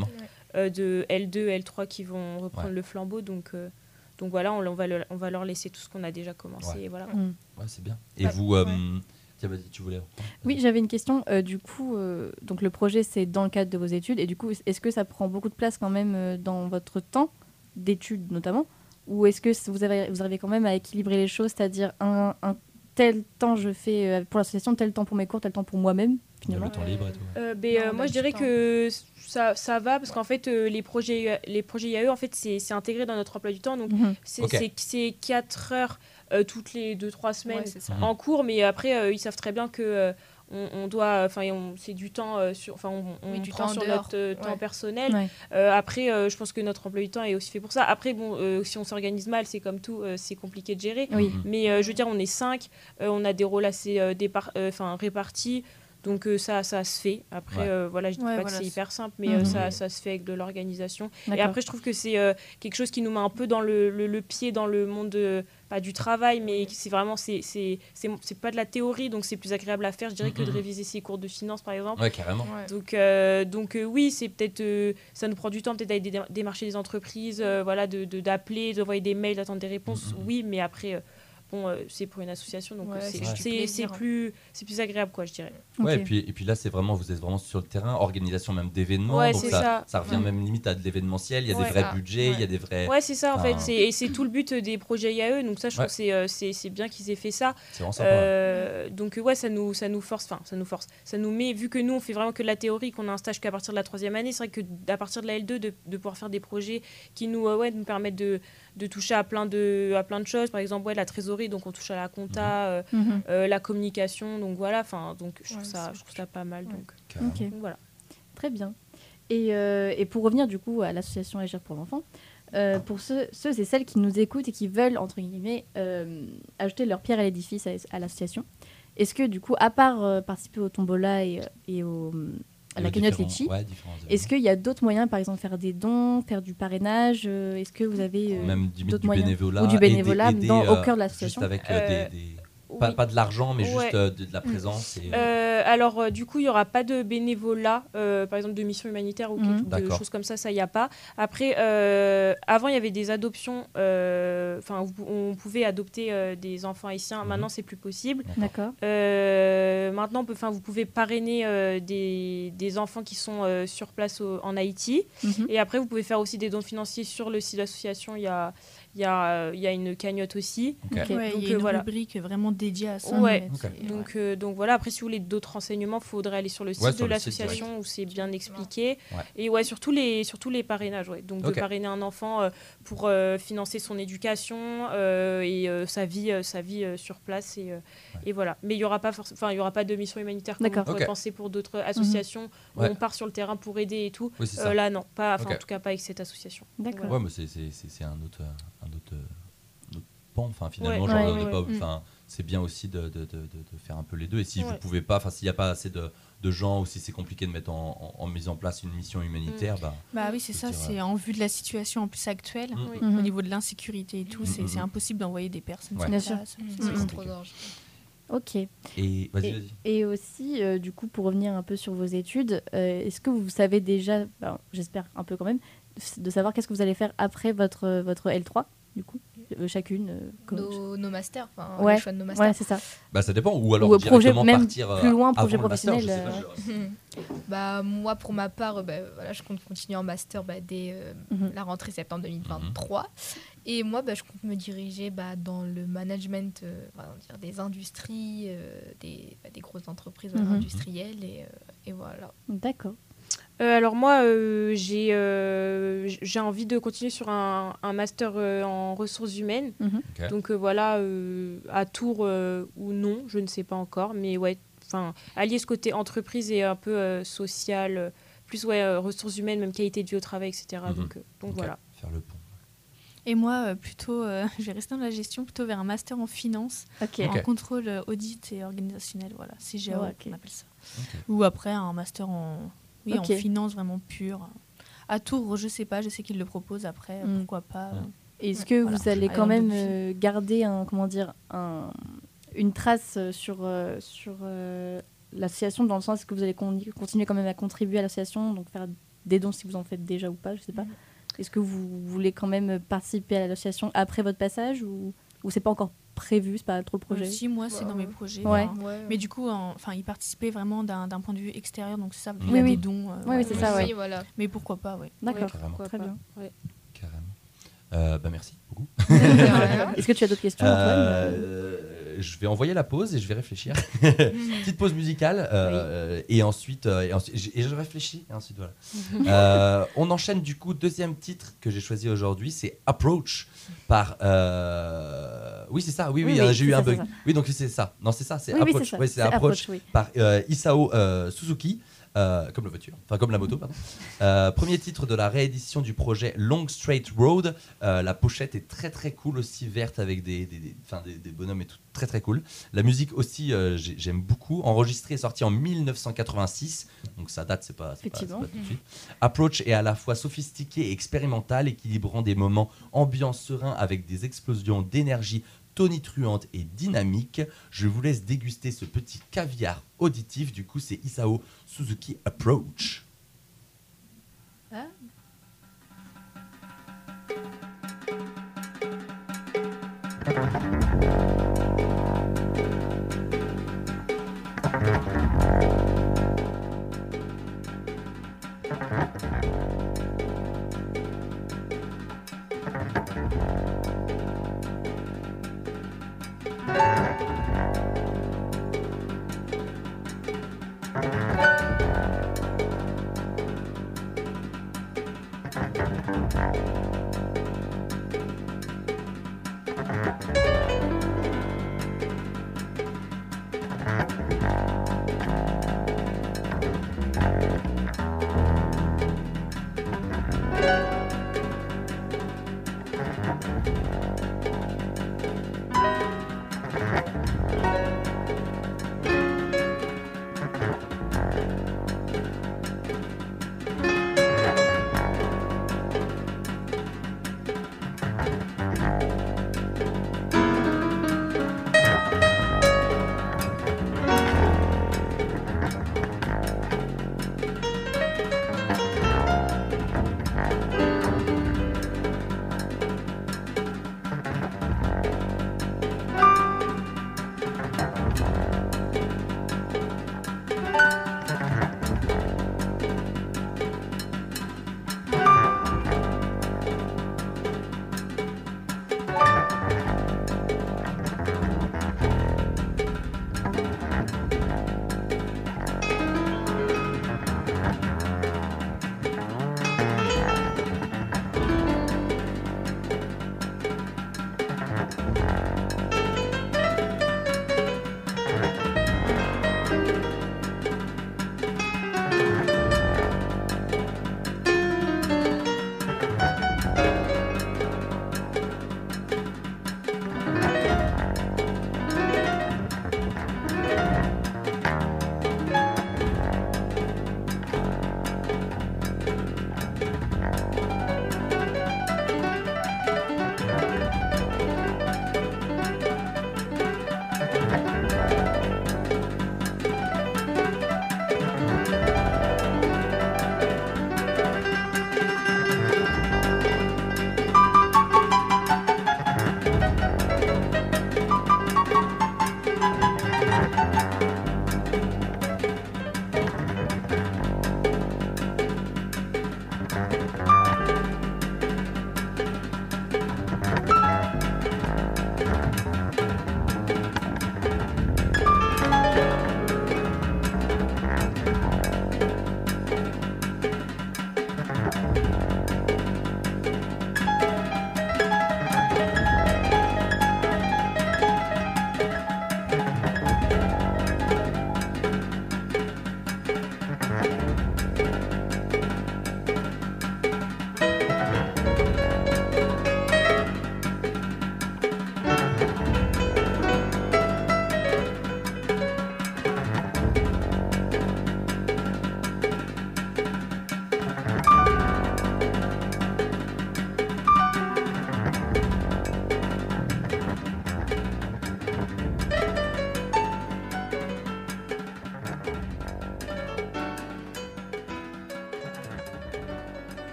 euh, de L2, L3 qui vont reprendre Ouais. le flambeau. Donc, euh, donc voilà, on, on va le- on va leur laisser tout ce qu'on a déjà commencé. Ouais. et voilà. Mm. Ouais, c'est bien. Et Ouais. vous, euh, tu voulais. Oui, j'avais une question. Euh, du coup, euh, donc le projet, c'est dans le cadre de vos études. Et du coup, est-ce que ça prend beaucoup de place quand même euh, dans votre temps d'études notamment? Ou est-ce que vous, avez, vous arrivez quand même à équilibrer les choses, c'est-à-dire un, un tel temps je fais euh, pour l'association, tel temps pour mes cours, tel temps pour moi-même finalement le temps libre et tout. Euh, ben, Non, euh, moi, je dirais temps. que ça, ça va parce qu'en fait, euh, les projets, les projets IAE, en fait, c'est c'est intégré dans notre emploi du temps. Donc, Mhm. c'est Ok. c'est- c'est 4 heures euh, toutes les 2-3 semaines Ouais, en cours, mais après, euh, ils savent très bien que euh, on, on doit, enfin, c'est du temps euh, sur, enfin, on, on Oui, du prend temps sur dehors. notre euh, temps personnel. Ouais. Euh, après, euh, je pense que notre emploi du temps est aussi fait pour ça. Après, bon, euh, si on s'organise mal, c'est comme tout, euh, c'est compliqué de gérer. Oui. Mhm. Mais euh, je veux dire, on est 5, on a des rôles assez euh, euh, enfin, répartis. Donc euh, ça, ça se fait. Après, Ouais. euh, voilà, je dis Ouais, pas voilà, que c'est hyper simple, mais euh, Mhm. ça, ça se fait avec de l'organisation. Et après, je trouve que c'est euh, quelque chose qui nous met un peu dans le, le- le pied dans le monde euh, pas du travail, mais c'est vraiment c'est c'est c'est c'est pas de la théorie, donc c'est plus agréable à faire, je dirais, que de Mhm. réviser ses cours de finance, par exemple. Ouais, carrément. Ouais. Donc, euh, donc euh, oui, c'est peut-être euh, ça nous prend du temps peut-être d'aller dé- démarcher des entreprises, euh, voilà, de de- d'appeler, d'envoyer des mails, d'attendre des réponses. Mhm. Oui, mais après. Bon, euh, c'est pour une association, donc Ouais, euh, c'est c'est plus, c'est plus agréable, quoi, je dirais. Ouais, et puis, et puis là, c'est vraiment, vous êtes vraiment sur le terrain, organisation même d'événements. Ouais, donc c'est ça, ça. revient Mm. même limite à de l'événementiel. Il y a Ouais. des vrais Ça, budgets, il y a des vrais. Ouais, c'est ça, en Ah. fait. c'est- Et c'est tout le but des projets IAE, donc ça, je Ouais. trouve que c'est, euh, c'est c'est bien qu'ils aient fait ça. C'est vraiment sympa. Euh, donc ouais, ça nous, ça nous force, enfin ça nous force, ça nous met, vu que nous on fait vraiment que de la théorie, qu'on a un stage qu'à partir de la troisième année, c'est vrai que à partir de la L2 de, de pouvoir faire des projets qui nous, euh, ouais, nous permettent de, de toucher à plein de, à plein de choses, par exemple ouais, la trésorerie, donc on touche à la compta, euh, Mhm. euh, la communication, donc voilà, enfin donc je trouve Ouais, ça, je trouve ça pas mal, Ouais. donc, voilà. Très bien. Et, euh, et pour revenir du coup à l'association Agir pour l'enfant, euh, pour ceux, ceux et celles qui nous écoutent et qui veulent, entre guillemets, euh, ajouter leur pierre à l'édifice à, à l'association, est-ce que du coup, à part euh, participer au tombola et, et au, à la cagnotte Litchi, ouais, est-ce qu'il y a d'autres moyens, par exemple faire des dons, faire du parrainage euh, Est-ce que vous avez euh, Même du, d'autres du moyens bénévolat. Ou du bénévolat aider, dans- au euh, cœur de Juste l'association avec euh, Euh, des. des- Pas, oui. pas de l'argent, mais Ouais. juste euh, de, de la présence. Et, euh, Euh, alors, euh, du coup, il n'y aura pas de bénévolat, euh, par exemple de mission humanitaire ou quelque- de D'accord. choses comme ça, ça, il n'y a pas. Après, euh, avant, il y avait des adoptions, enfin, on pouvait adopter euh, des enfants haïtiens. Mhm. Maintenant, c'est plus possible. D'accord. Euh, maintenant, on peut- enfin, vous pouvez parrainer euh, des, des enfants qui sont euh, sur place au- en Haïti. Mhm. Et après, vous pouvez faire aussi des dons financiers sur le site de l'association. Il y a, il y, a, euh, il y a une cagnotte aussi. Ouais, Donc, il y a euh, une voilà. rubrique vraiment dédiée à ça. Ouais. Donc, euh, donc voilà, après si vous voulez d'autres renseignements, il faudrait aller sur le site Ouais, de l'association où c'est bien expliqué. Ouais. Et ouais, surtout les, surtout les parrainages. Ouais. Donc de parrainer un enfant euh, pour euh, financer son éducation euh, et euh, sa vie, euh, sa vie euh, sur place. Et, euh, et voilà. Mais il n'y aura, pas forc- enfin, il y aura pas de mission humanitaire comme D'accord. on pourrait penser pour d'autres associations où Ouais. on part sur le terrain pour aider et tout. Euh, là, non. Pas. En tout cas, pas avec cette association. D'accord. Voilà. Ouais, mais c'est- c'est c'est- c'est un autre, euh, un autre, euh, autre pan. Enfin, finalement, Ouais. genre, Ouais, on est ouais, pas- ouais. enfin, c'est bien aussi de, de, de, de- de faire un peu les deux. Et si vous pouvez pas, enfin, s'il n'y a pas assez de, de gens ou si c'est compliqué de mettre en, en, en mise en place une mission humanitaire, bah, Bah oui, c'est ça, c'est en vue de la situation en plus actuelle. Mm. Au niveau de l'insécurité et tout, c'est Mhm. c'est impossible d'envoyer des personnes Ouais. Bien sûr. Mmh, C'est trop d'argent. Ok. et vas-y, Et- vas-y. Et aussi, euh, du coup, pour revenir un peu sur vos études, euh, est-ce que vous savez déjà, ben, j'espère un peu quand même, de savoir qu'est-ce que vous allez faire après votre, votre L3, du coup, euh, chacune euh, comme- Nos, nos masters, enfin Ouais. le choix de nos masters. Ouais, c'est ça. Bah, ça dépend. Ou alors Ou projet, directement même partir plus loin, projet avant le master, je sais professionnel, pas, je- bah, moi, pour ma part, bah, voilà, je compte continuer en master bah, dès euh, Mhm. la rentrée septembre 2023. Et moi, bah, je compte me diriger bah, dans le management euh, on va dire, des industries, euh, des, bah, des grosses entreprises voilà, Mhm. industrielles. Et, euh, et voilà. D'accord. Euh, alors moi, euh, j'ai euh, j'ai envie de continuer sur un, un master euh, en ressources humaines. Mhm. Donc euh, voilà, euh, à Tours euh, ou non, je ne sais pas encore. Mais ouais, enfin, allier ce côté entreprise et un peu euh, social, plus ouais, euh, ressources humaines, même qualité de vie au travail, etc. Mhm. Donc, euh, voilà. Faire le pont. Et moi, euh, plutôt, euh, je vais rester dans la gestion, plutôt vers un master en finance, en contrôle euh, audit et organisationnel, voilà, Ouais, ok. on appelle ça. Ou après un master en, oui, en finance vraiment pure. À Tours, je sais pas, je sais qu'ils le proposent après, Mm. pourquoi pas. Mm. Est-ce que Voilà. vous allez quand même euh, garder un, comment dire, un, une trace sur, euh, sur euh, l'association dans le sens que vous allez con- continuer quand même à contribuer à l'association, donc faire des dons si vous en faites déjà ou pas, je sais pas. Mhm. Est-ce que vous voulez quand même participer à l'association après votre passage ou, ou c'est pas encore prévu, c'est pas trop le projet Si, moi, c'est dans mes ouais. projets. Ouais. Ouais. Mais du coup, en- enfin, ils participaient vraiment d'un d'un point de vue extérieur, donc c'est ça, Oui, il y a oui. des dons. euh, Oui, c'est ça, ouais. voilà. Mais pourquoi pas, oui. D'accord, très pas. bien. Euh, bah, merci beaucoup. Est-ce que tu as d'autres questions, Antoine Euh, je vais envoyer la pause et je vais réfléchir. Petite pause musicale euh, et ensuite euh, et ensuite j- et je réfléchis et ensuite voilà. Euh, on enchaîne du coup deuxième titre que j'ai choisi aujourd'hui c'est Approach par euh, oui c'est ça oui oui, Oui, euh, oui, j'ai eu ça, un bug ça. oui donc c'est ça non c'est ça c'est Approach c'est ça. Ouais, Approach Approach, oui. par euh, Isao euh, Suzuki Euh, comme la voiture, enfin comme la moto, pardon. Euh, premier titre de la réédition du projet Long Straight Road. Euh, la pochette est très très cool aussi, verte avec des, des, des- enfin, des- bonhommes et tout, très très cool. La musique aussi, j'ai- j'aime beaucoup. Enregistré et sorti en 1986, donc ça date, c'est pas, pas- pas tout de suite. Approach est à la fois sophistiqué et expérimental, équilibrant des moments ambiance serein avec des explosions d'énergie tonitruantes et dynamiques. Je vous laisse déguster ce petit caviar auditif. Du coup, c'est Isao Suzuki Approach. Ah.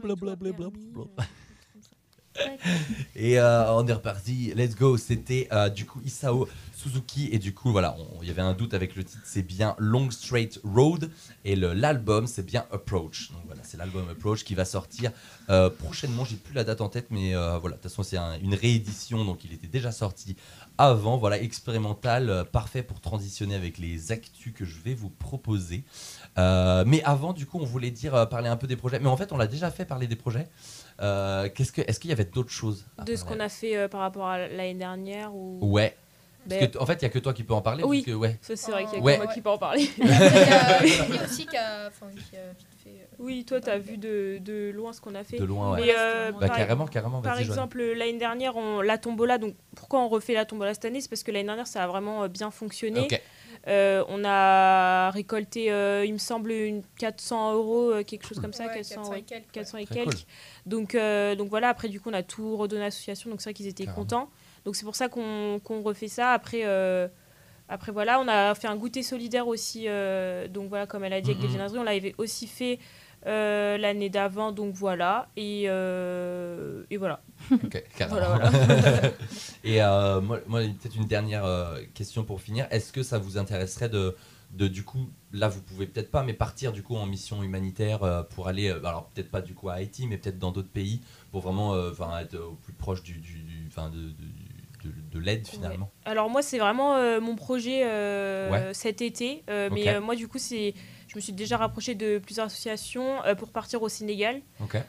Blablabla. Et euh, on est reparti, let's go. C'était euh, du coup Isao Suzuki. Et du coup, voilà, il y avait un doute avec le titre. C'est bien Long Straight Road. Et l'album, c'est bien Approach. Donc voilà, c'est l'album Approach qui va sortir euh, prochainement. J'ai plus la date en tête, mais voilà, de toute façon, c'est un- une réédition. Donc il était déjà sorti avant, voilà, expérimental, parfait pour transitionner avec les actus que je vais vous proposer. Euh, mais avant, du coup, on voulait dire, euh, parler un peu des projets. Mais en fait, on l'a déjà fait parler des projets. Euh, qu'est-ce que, est-ce qu'il y avait d'autres choses De ce qu'on a fait euh, par rapport à l'année dernière ou... Ouais. Ben, Parce que, en fait, il y a que toi qui peux en parler. Oui. ouais. ça, c'est vrai qu'il y a Ouais. que moi qui peux en parler. Il y a aussi qui a, fait. oui, toi, t'as vu de, de loin ce qu'on a fait. De loin, ouais. Mais, euh, Bah, par, carrément, carrément. par exemple, l'année dernière, on, la tombola, donc pourquoi on refait la tombola cette année? C'est parce que l'année dernière, ça a vraiment bien fonctionné. Ok. Euh, on a récolté, euh, il me semble, une 400 euros, euh, quelque chose comme ça, ouais, 400, 400 ouais, et quelques, ouais. 400 et Très quelques. cool. Donc, euh, donc voilà, après, du coup, on a tout redonné à l'association, donc c'est vrai qu'ils étaient Carrément. contents. Donc c'est pour ça qu'on qu'on refait ça. Après, euh, après, voilà, on a fait un goûter solidaire aussi. euh, donc voilà, comme elle a dit, avec des viennoiseries, on l'avait aussi fait euh, l'année d'avant, donc voilà. Et, euh, et voilà. Ok, carrément. Voilà, voilà. Et euh, moi, moi, peut-être une dernière question pour finir. Est-ce que ça vous intéresserait de, de, du coup, là, vous pouvez peut-être pas, mais partir du coup en mission humanitaire pour aller, alors peut-être pas du coup à Haïti, mais peut-être dans d'autres pays pour vraiment, être au plus proche du, du, de, de, de- de l'aide finalement? Alors moi, c'est vraiment euh, mon projet euh, Ouais. cet été. Euh, Mais moi, du coup, c'est, je me suis déjà rapprochée de plusieurs associations euh, pour partir au Sénégal.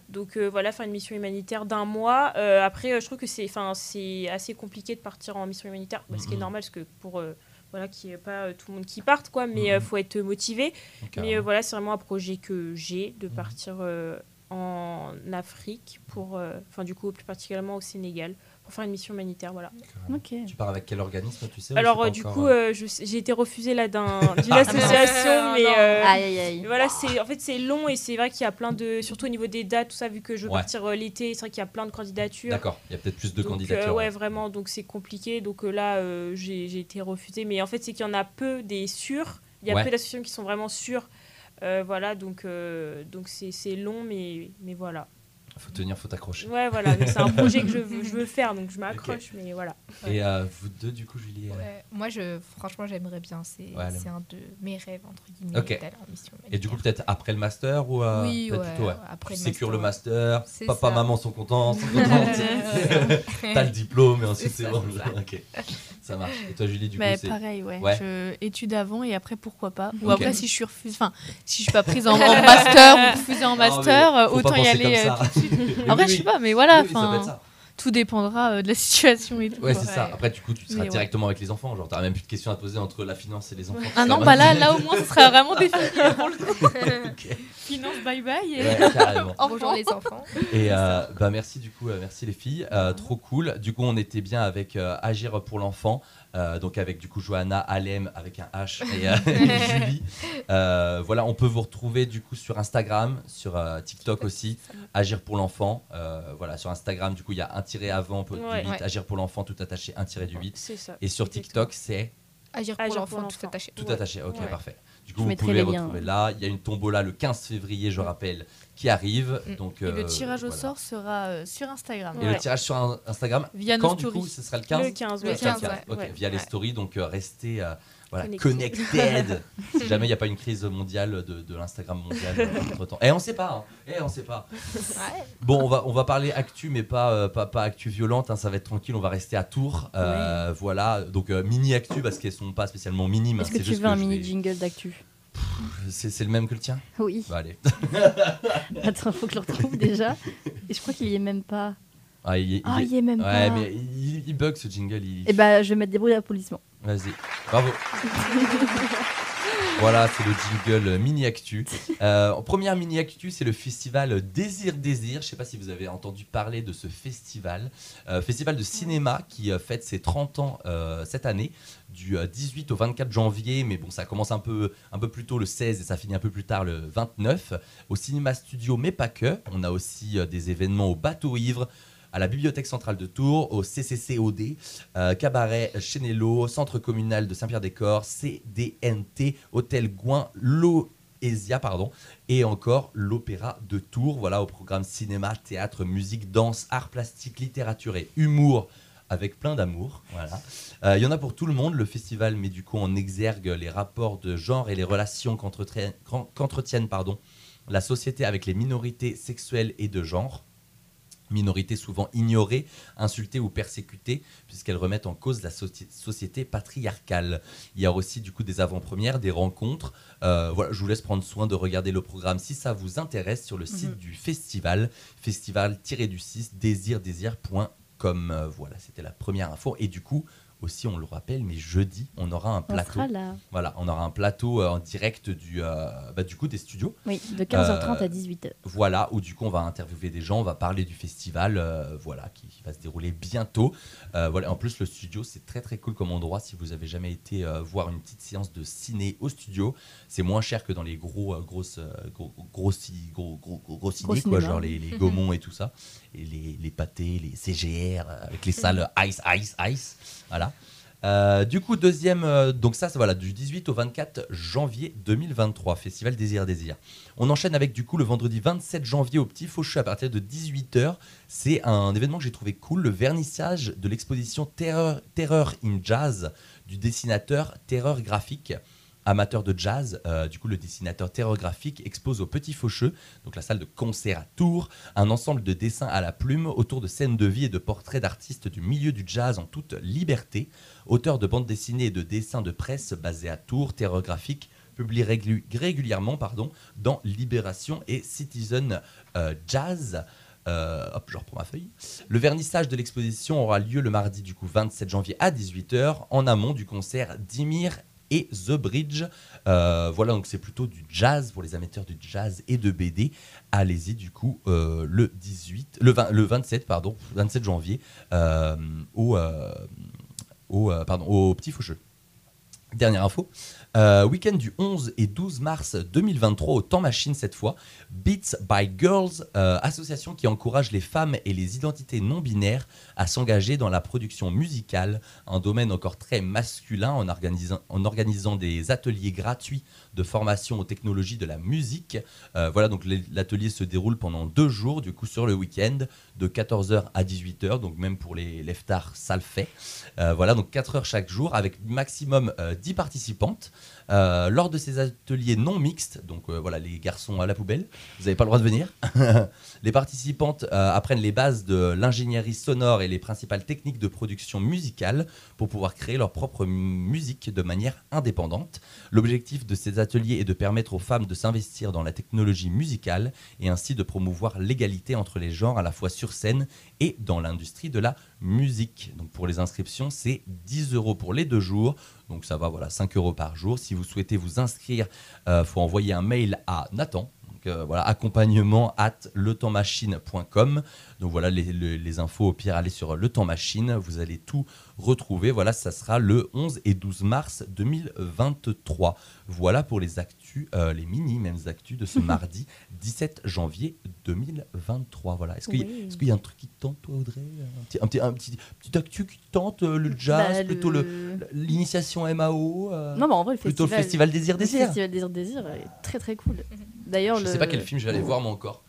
Donc euh, voilà, faire une mission humanitaire d'un mois. Euh, après, je trouve que c'est, assez compliqué de partir en mission humanitaire, bah, ce qui est Mhm. normal, parce que pour voilà, qu'il n'y ait pas tout le monde qui parte, quoi. Mais il Mhm. faut être motivé. Mais voilà, c'est vraiment un projet que j'ai de Mhm. partir en Afrique pour, enfin du coup plus particulièrement au Sénégal pour faire une mission humanitaire, voilà. Carrément. Ok. Tu pars avec quel organisme, tu sais Alors euh, du encore, coup, euh, euh, je sais- j'ai été refusée là d'un d'une association, mais euh, Aïe, aïe, voilà, c'est en fait c'est long et c'est vrai qu'il y a plein de, surtout au niveau des dates, tout ça, vu que je veux Ouais. partir euh, l'été, c'est vrai qu'il y a plein de candidatures. D'accord, il y a peut-être plus de Donc, euh, candidatures. ouais, ouais. vraiment, donc c'est compliqué. Donc euh, là, euh, j'ai été refusée. Mais en fait, c'est qu'il y en a peu des sûrs. Il y a Ouais. peu d'associations qui sont vraiment sûres. Euh, voilà, donc euh, donc c'est c'est long, mais, mais voilà. Faut tenir, faut t'accrocher. Ouais, voilà, mais c'est un projet que je veux, je veux faire, donc je m'accroche, mais voilà. Et euh, vous deux, du coup, Julie euh, moi, je, franchement, j'aimerais bien. C'est Ouais, un de mes rêves, entre guillemets, Ok. d'aller en mission Et du coup, peut-être après le master ou euh, Oui, ouais, plutôt, ouais. après Tu le sécures le master, master, papa, ça. maman sont contents, sont contents. T'as le diplôme et ensuite C'est bon. ça. ok, ça marche. Et toi, Julie, du Bah, coup, c'est. pareil, ouais. Ouais. Je étude avant et après pourquoi pas. Ou après si je suis refusée, enfin si je suis pas prise en, master ou refusée en master, autant y aller suite. Après oui, je sais pas, mais voilà, enfin tout dépendra euh, de la situation et tout. Ouais, c'est ça. Après, du coup, tu seras Mais ouais. directement avec les enfants. Genre, t'auras même plus de questions à te poser entre la finance et les enfants. Ah non, bah là, là au moins, ce sera vraiment défini pour le coup. Finance, bye bye. Et... Ouais. Bonjour les enfants. Et euh, bah merci du coup, euh, merci les filles, Euh, trop cool. Du coup, on était bien avec euh, Agir pour l'enfant, euh, donc avec du coup Johanna, Alem avec un H et, euh, et Julie. Euh, voilà, on peut vous retrouver du coup sur Instagram, sur euh, TikTok aussi, Agir pour l'enfant. Euh, voilà, sur Instagram, du coup, il y a un tiré avant du Ouais. 8, Ouais. Agir pour l'enfant, tout attaché, un tiré du 8. C'est ça. Et sur. TikTok, c'est Agir pour l'enfant, tout attaché. tout Ouais. attaché. Ok, Ouais. parfait. Du Je coup, vous pouvez les liens. retrouver là. Il y a une tombola le 15 février, je rappelle, qui arrive. Mm. Donc, Et le euh, tirage au voilà. sort sera euh, sur Instagram. Et Ouais. le tirage sur un- Instagram, Via nos quand du coup stories. ce sera le 15 Le 15, Le ouais. 15, Ok, ouais. ok, Ouais. via les stories, donc euh, restez euh, voilà, Connectés. connected. si jamais il n'y a pas une crise mondiale de, de l'Instagram mondial entre temps. Et on sait pas, hein. Eh, on sait pas. Ouais. Bon, on va, on va parler actu, mais pas, euh, pas, pas actu violente, hein, ça va être tranquille, on va rester à Tours. Euh, Voilà, donc euh, mini actu parce qu'elles sont pas spécialement minimes. hein, Est-ce que c'est tu juste veux un mini vais- jingle d'actu? C'est c'est le même que le tien Oui. Bah allez. Attends, faut que je le retrouve déjà. Et je crois qu'il y est même pas. Ah, il, il- Ah, il- il y est même Ouais, pas. mais il, il bug ce jingle. Il... Et bah, je vais mettre des bruits d'applaudissements. Vas-y, bravo. voilà, c'est le jingle mini actu. Euh, première mini actu, c'est le festival Désir Désir. Je sais pas si vous avez entendu parler de ce festival, Euh, festival de cinéma qui euh, fête ses 30 ans euh, cette année, du euh, 18 au 24 janvier. Mais bon, ça commence un peu, un peu plus tôt le 16 et ça finit un peu plus tard le 29 au cinéma studio, mais pas que. On a aussi des événements au bateau ivre à la Bibliothèque centrale de Tours, au CCCOD, euh, Cabaret Chenello, Centre communal de Saint-Pierre-des-Corps, CDNT, Hôtel Gouin, Loésia, pardon, et encore l'Opéra de Tours. Voilà au programme cinéma, théâtre, musique, danse, art plastique, littérature et humour avec plein d'amour. Euh, Il y en a pour tout le monde. Le festival met du coup en exergue les rapports de genre et les relations qu'entretiennent la société avec les minorités sexuelles et de genre. Minorité souvent ignorée, insultée ou persécutée, puisqu'elles remettent en cause la soci- société patriarcale. Il y a aussi du coup des avant-premières, des rencontres. Euh, voilà, je vous laisse prendre soin de regarder le programme si ça vous intéresse sur le site Mhm. du festival, festival-du-6 désir-désir.com. Euh, voilà, c'était la première info. Et du coup, aussi, on le rappelle, mais jeudi, on aura un On plateau. sera là. Voilà, on aura un plateau euh, en direct du, euh, bah, du coup des studios. Oui, de 15h30 Euh, à 18h. Voilà, où du coup on va interviewer des gens, on va parler du festival, euh, voilà, qui, qui va se dérouler bientôt. Euh, voilà, en plus le studio c'est très très cool comme endroit. Si vous avez jamais été voir une petite séance de ciné au studio, c'est moins cher que dans les gros grosses gros gros, gros, gros, gros, ciné, quoi, cinéma. genre les, les Gaumont et tout ça, les, les pâtés, les CGR euh, avec les salles ice ice ice, voilà. Euh, du coup, deuxième, euh, donc ça, c'est voilà, du 18 au 24 janvier 2023, Festival Désir Désir. On enchaîne avec du coup le vendredi 27 janvier au Petit Faucheux à partir de 18h. C'est un événement que j'ai trouvé cool, le vernissage de l'exposition Terreur, Terreur in Jazz du dessinateur Terreur Graphique. Amateur de jazz, euh, du coup le dessinateur Terreur Graphique expose au Petit Faucheux, donc la salle de concert à Tours, un ensemble de dessins à la plume autour de scènes de vie et de portraits d'artistes du milieu du jazz en toute liberté. Auteur de bandes dessinées et de dessins de presse basés à Tours, Terreur Graphique publie régulièrement pardon, dans Libération et Citizen euh, Jazz. Euh, hop, je reprends ma feuille. Le vernissage de l'exposition aura lieu le mardi du coup 27 janvier à 18h en amont du concert Dimir et The Bridge. Euh, voilà, donc c'est plutôt du jazz pour les amateurs du jazz et de BD. Allez-y du coup euh, le 18, le, 20 le 27 pardon, 27 janvier euh, au, euh, au, euh, pardon, au Petit Faucheux. Dernière info, euh, week-end du 11 et 12 mars 2023 au Temps Machine cette fois, Beats by Girls, euh, association qui encourage les femmes et les identités non binaires à s'engager dans la production musicale, un domaine encore très masculin en organisant, en organisant des ateliers gratuits de formation aux technologies de la musique. Euh, voilà, donc l'atelier se déroule pendant deux jours, du coup sur le week-end, de 14h à 18h, donc même pour les leftards, ça le fait. Euh, voilà, donc 4 heures chaque jour avec maximum euh, 10 participantes. Euh, lors de ces ateliers non mixtes, donc euh, voilà, les garçons à la poubelle, vous n'avez pas le droit de venir. les participantes euh, apprennent les bases de l'ingénierie sonore et les principales techniques de production musicale pour pouvoir créer leur propre musique de manière indépendante. L'objectif de ces ateliers est de permettre aux femmes de s'investir dans la technologie musicale et ainsi de promouvoir l'égalité entre les genres à la fois sur scène et dans l'industrie de la musique. Donc pour les inscriptions, c'est 10 euros pour les deux jours. Donc ça va, voilà, 5 euros par jour. Si vous souhaitez vous inscrire, il faut envoyer un mail à Nathan. Donc euh, voilà, accompagnement at letempsmachine.com. Donc voilà les, les- les infos. Au pire, allez sur Le Temps Machine. Vous allez tout retrouver. Voilà, ça sera le 11 et 12 mars 2023. Voilà pour les actus, euh, les mini mêmes actus de ce mardi 17 janvier 2023. Voilà. Est-ce qu'il y, a un truc qui te tente, toi, Audrey? Un petit, un, petit, un petit, petit actu qui te tente euh, Le jazz, Bah, plutôt le, l'initiation MAO euh, Non, mais en vrai, le plutôt festival, le festival Désir le Désir. festival Désir Désir est très très cool. D'ailleurs, Je le... sais pas quel film je vais aller voir moi encore.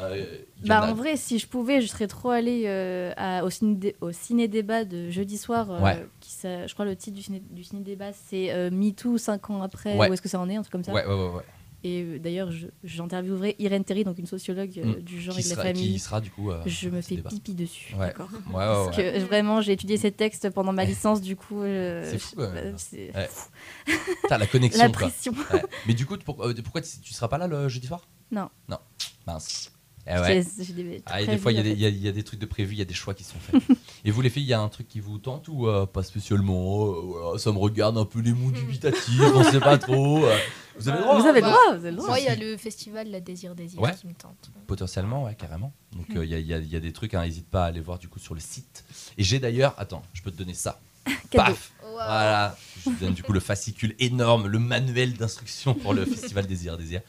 Euh, Bah, en a- vrai, si je pouvais, je serais trop allée euh, à- au, ciné au ciné-débat de jeudi soir. euh, Ouais. qui s'a- je crois le titre du ciné- du ciné-débat, c'est euh, MeToo 5 ans après. Ouais. Où est-ce que ça en est Un truc comme ça. Ouais, ouais, ouais, ouais. Et euh, d'ailleurs, j'interviewerai Irène Terry, donc une sociologue euh, Mm. du genre Qui et de la sera, famille. qui sera du coup. euh, Je me fais débat. pipi dessus. Ouais. D'accord. Ouais, ouais, Parce ouais. que vraiment, j'ai étudié ces textes pendant ma licence, du coup. euh, C'est fou, euh, Ouais. fou. T'as la connexion La quoi. pression. Ouais. Mais du coup, pour- euh, pourquoi tu, tu seras pas là le jeudi soir? Non. Non. Mince. Eh ouais. Des Ah, et des fois, il y, a en des- fait. il y a- il y a des trucs de prévus, il y a des choix qui sont faits. et vous, les filles, il y a un truc qui vous tente ou euh, pas spécialement euh, voilà, Ça me regarde un peu les mous dubitatifs, on sait pas trop. euh. vous avez le droit Vous avez le Bah, droit, vous avez le droit. Moi, il y a le festival La Désir Désir Ouais. qui me tente. Potentiellement, ouais, carrément. Donc euh, il y, a- il y a- il y a des trucs, hein, n'hésite pas à aller voir du coup sur le site. Et j'ai d'ailleurs, attends, je peux te donner ça. Cadeau. Paf Voilà, je vous donne du coup le fascicule énorme, le manuel d'instruction pour le festival Désir Désir.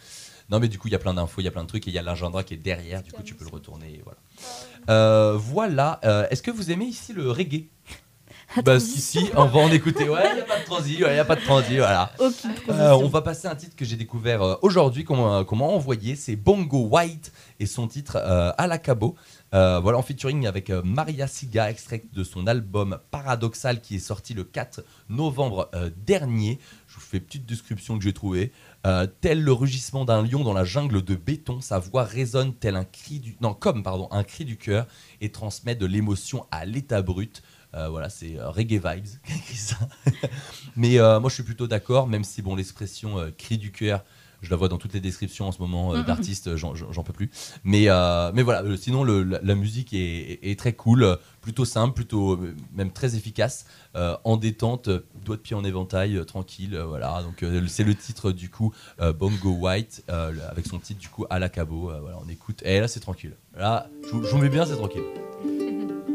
Non mais du coup il y a plein d'infos, il y a plein de trucs et il y a l'agenda qui est derrière, du coup tu peux le retourner. et Voilà. Euh, voilà. Euh, Est-ce que vous aimez ici le reggae? Bah si si, on va en écouter. Ouais, il y a pas de transi, ouais, il y a pas de transi, voilà. Euh, on va passer à un titre que j'ai découvert aujourd'hui, qu'on m'a envoyé. C'est Bongo White et son titre euh, À la Cabo. Euh, voilà, en featuring avec euh, Maria Siga, extrait de son album Paradoxal qui est sorti le 4 novembre euh, dernier. Je vous fais une petite description que j'ai trouvée. Euh, tel le rugissement d'un lion dans la jungle de béton, sa voix résonne tel un cri du non comme un cri du cœur et transmet de l'émotion à l'état brut. Euh, voilà, c'est euh, reggae vibes. Mais moi, je suis plutôt d'accord, même si bon l'expression cri du cœur je la vois dans toutes les descriptions en ce moment euh, mm-hmm. d'artistes, euh, j'en peux plus. Mais, euh, mais voilà, sinon, la, musique est, très cool, plutôt simple, plutôt même très efficace, en détente, doigt de pied en éventail, tranquille. voilà, donc c'est le titre du coup, Bongo White, avec son titre du coup, à la Cabo. voilà, on écoute, et là, c'est tranquille. Là, je vous mets bien, c'est tranquille.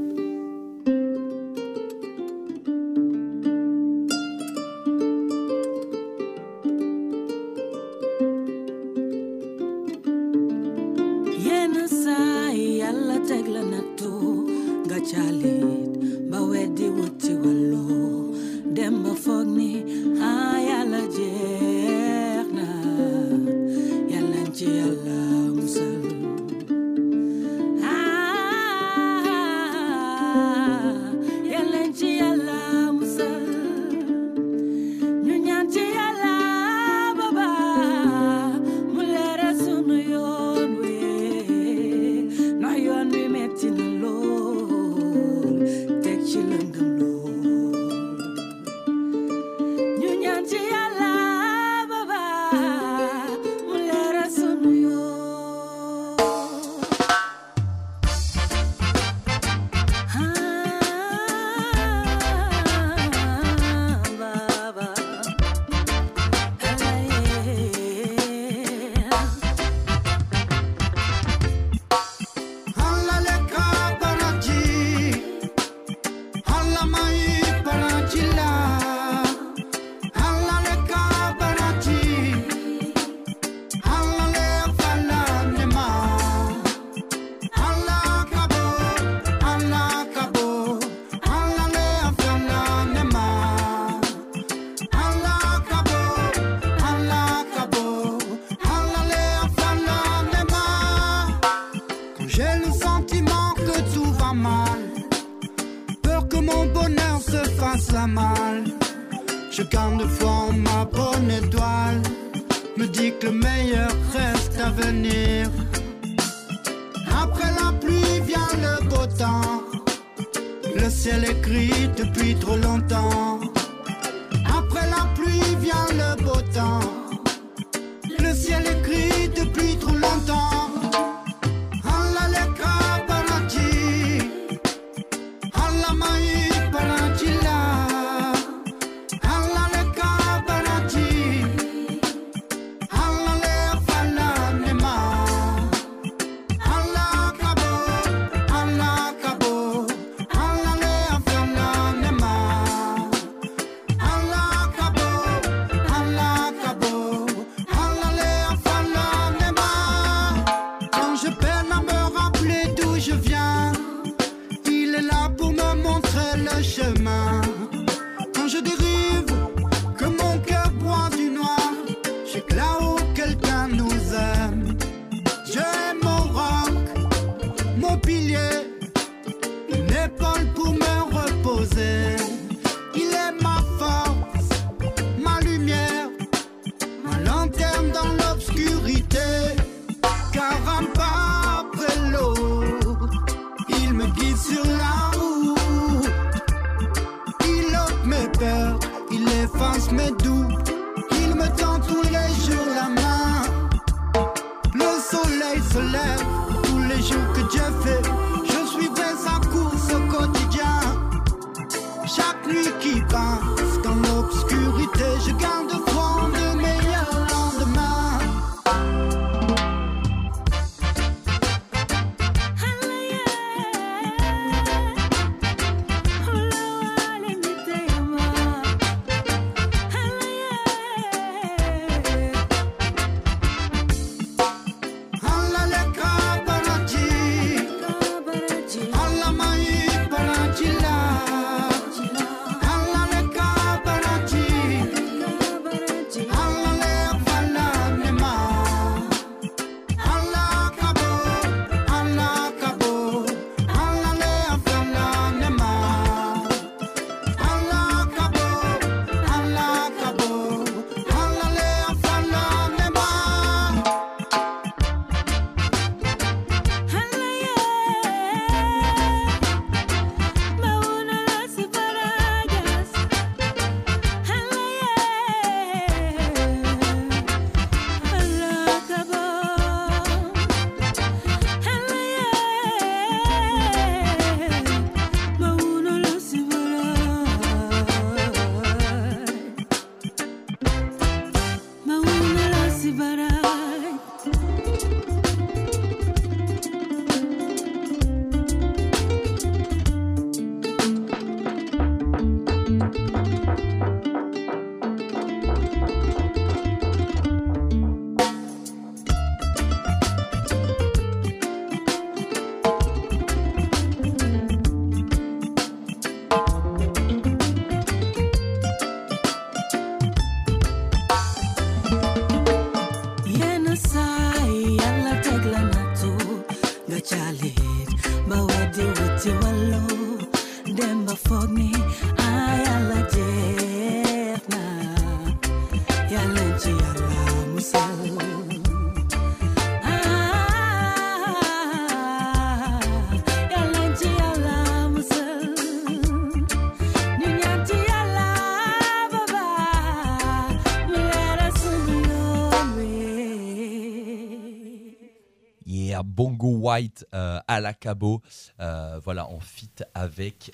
White euh, à la Cabo. Euh, voilà, en fit avec.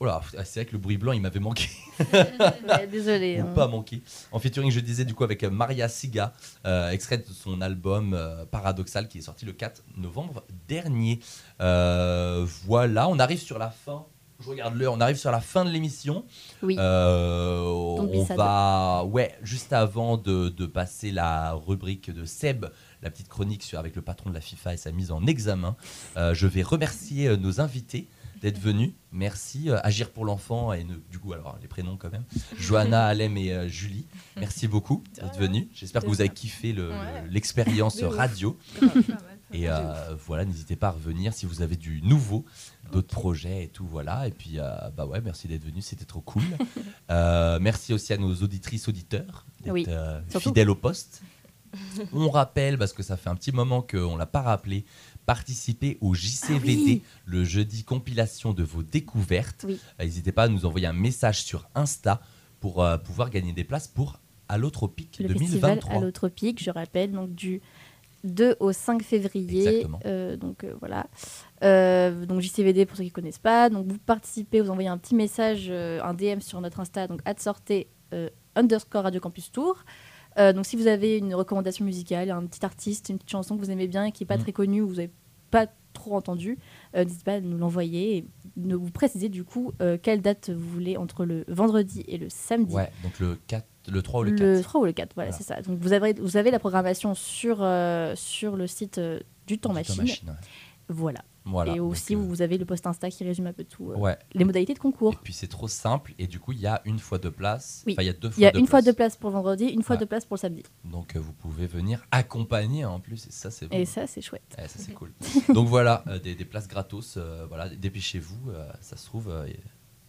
oh c'est vrai que le bruit blanc, il m'avait manqué. Désolé. Ou hein. pas manqué. En featuring, je disais, du coup, avec Maria Siga, euh, extrait de son album euh, Paradoxal qui est sorti le 4 novembre dernier. Euh, voilà, on arrive sur la fin. Je regarde l'heure, on arrive sur la fin de l'émission. Oui. On va, ouais, juste avant de, de passer la rubrique de Seb, la petite chronique sur, avec le patron de la FIFA et sa mise en examen, euh, je vais remercier euh, nos invités d'être venus. Merci. euh, Agir pour l'enfant et ne- du coup, alors les prénoms quand même. Johanna, Alem et euh, Julie. Merci beaucoup d'être venus. J'espère que vous avez kiffé le- Ouais. le- l'expérience radio. Et euh, voilà, n'hésitez pas à revenir si vous avez du nouveau, d'autres projets et tout, voilà. Et puis, euh, bah ouais, merci d'être venu, c'était trop cool. Euh, merci aussi à nos auditrices, auditeurs, d'être Oui, euh, surtout. fidèles au poste. On rappelle, parce que ça fait un petit moment qu'on ne l'a pas rappelé, participer au JCVD, Ah oui. le jeudi compilation de vos découvertes. Oui. Euh, N'hésitez pas à nous envoyer un message sur Insta pour euh, pouvoir gagner des places pour Allotropique Le festival 2023. Allotropique, je rappelle, donc du 2 au 5 février. Exactement. Euh, donc euh, voilà. Euh, donc JCVD pour ceux qui ne connaissent pas. Donc vous participez, vous envoyez un petit message, un DM sur notre Insta, donc sortez underscore Radio Campus Tour. Euh, donc si vous avez une recommandation musicale, un petit artiste, une petite chanson que vous aimez bien et qui n'est pas Mm. très connue, ou vous n'avez pas trop entendu, euh, n'hésitez pas à nous l'envoyer et de vous préciser du coup euh, quelle date vous voulez entre le vendredi et le samedi. Ouais, donc le 4, le 3 ou le 4. Le 3 ou le 4, voilà, Voilà. c'est ça. Donc vous avez, vous avez la programmation sur, sur le site du Temps Du Machine. Temps Machine, ouais. Voilà. Voilà, Et aussi, euh, vous avez le post Insta qui résume un peu tout. euh, Ouais. Les modalités de concours. Et puis c'est trop simple et du coup il y a une fois de place. Oui. Enfin, il y a deux fois Il y a de une fois place. de place pour vendredi, une fois Ouais. de place pour le samedi. Donc euh, vous pouvez venir accompagner en plus et ça c'est bon. Et ça, c'est chouette. Ouais, ça c'est cool. Donc voilà, euh, des, des places gratos. voilà, dépêchez-vous. ça se trouve,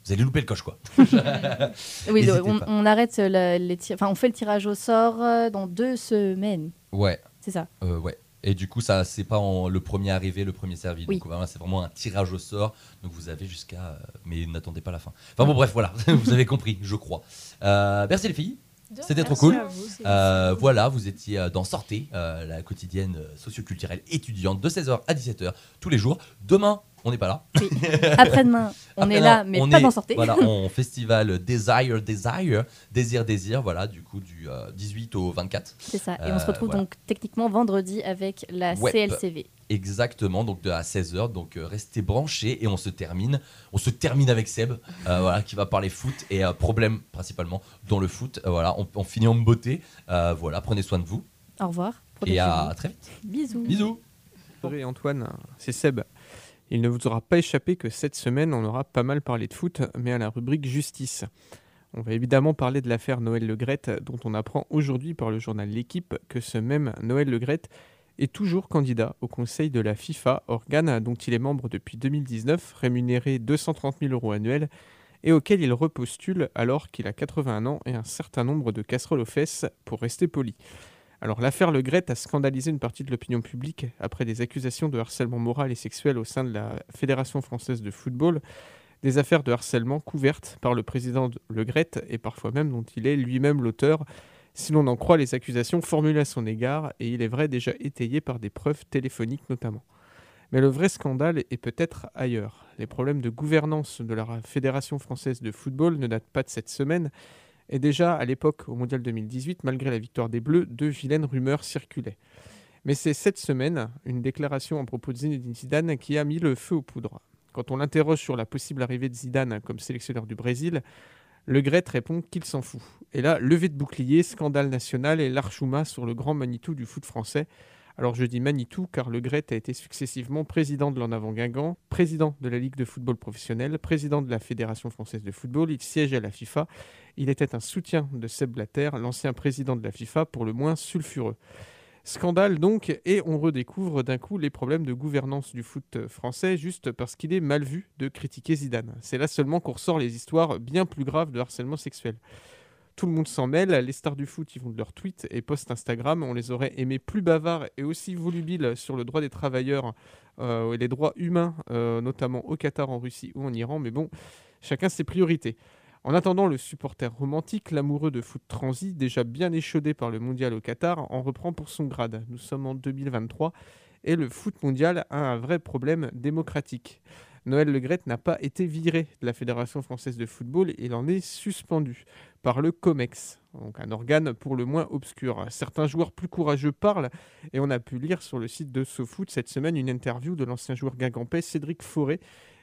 vous allez louper le coche quoi. Oui, on, arrête les tir- Enfin, on fait le tirage au sort dans deux semaines. Ouais. C'est ça. Ouais. Et du coup, ça, c'est pas en- le premier arrivé, le premier servi. Oui. Donc voilà, c'est vraiment un tirage au sort. Donc vous avez jusqu'à. euh, mais n'attendez pas la fin. Enfin bon, bref, voilà. vous avez compris, je crois. Euh, merci les filles. C'était trop cool. vous, Euh, voilà, vous étiez dans Sortez, euh, la quotidienne socioculturelle étudiante de 16h à 17h tous les jours. Demain, on n'est pas là. Oui. Après-demain, on est là, mais on pas dans Sortez. Voilà, en festival Desire, Desire, Désir, Désir, voilà, du coup, du euh, 18 au 24. C'est ça. Et on se Euh, retrouve voilà. donc techniquement vendredi avec la. CLCV. Exactement, donc de, à 16h, donc euh, restez branchés et on se termine. On se termine avec Seb, euh, voilà, qui va parler foot et euh, problème principalement dans le foot. Euh, voilà, on, on finit en beauté. Euh, voilà, prenez soin de vous Au revoir. et à très vite. Bisous. Bisous. Et Antoine, c'est Seb. Il ne vous aura pas échappé que cette semaine, on aura pas mal parlé de foot, mais à la rubrique justice. On va évidemment parler de l'affaire Noël Legrette, dont on apprend aujourd'hui par le journal L'équipe que ce même Noël Legrette est toujours candidat au conseil de la FIFA, organe dont il est membre depuis 2019, rémunéré 230 000 euros annuels, et auquel il repostule alors qu'il a 81 ans et un certain nombre de casseroles aux fesses, pour rester poli. Alors l'affaire Le Gret a scandalisé une partie de l'opinion publique après des accusations de harcèlement moral et sexuel au sein de la Fédération française de football, des affaires de harcèlement couvertes par le président de Le Gret et parfois même dont il est lui-même l'auteur, si l'on en croit les accusations formulées à son égard, et il est vrai déjà étayées par des preuves téléphoniques notamment. Mais le vrai scandale est peut-être ailleurs. Les problèmes de gouvernance de la Fédération française de football ne datent pas de cette semaine, et déjà, à l'époque, au Mondial 2018, malgré la victoire des Bleus, de vilaines rumeurs circulaient. Mais c'est cette semaine, une déclaration à propos de Zinedine Zidane qui a mis le feu aux poudres. Quand on l'interroge sur la possible arrivée de Zidane comme sélectionneur du Brésil, Le Gret répond qu'il s'en fout. Et là, levée de bouclier, scandale national et l'archouma sur le grand Manitou du foot français. Alors je dis Manitou car Le Gret a été successivement président de l'En Avant Guingamp, président de la Ligue de football professionnel, président de la Fédération française de football, il siégeait à la FIFA, il était un soutien de Seb Blatter, l'ancien président de la FIFA, pour le moins sulfureux. Scandale donc, et on redécouvre d'un coup les problèmes de gouvernance du foot français juste parce qu'il est mal vu de critiquer Zidane. C'est là seulement qu'on ressort les histoires bien plus graves de harcèlement sexuel. Tout le monde s'en mêle, les stars du foot y vont de leurs tweets et posts Instagram, on les aurait aimés plus bavards et aussi volubiles sur le droit des travailleurs euh, et les droits humains, euh, notamment au Qatar, en Russie ou en Iran, mais bon, chacun ses priorités. En attendant, le supporter romantique, l'amoureux de foot transi, déjà bien échaudé par le mondial au Qatar, en reprend pour son grade. Nous sommes en 2023 et le foot mondial a un vrai problème démocratique. Noël Legrette n'a pas été viré de la Fédération française de football, il en est suspendu par le COMEX, donc un organe pour le moins obscur. Certains joueurs plus courageux parlent et on a pu lire sur le site de SoFoot cette semaine une interview de l'ancien joueur guingampais Cédric Forêt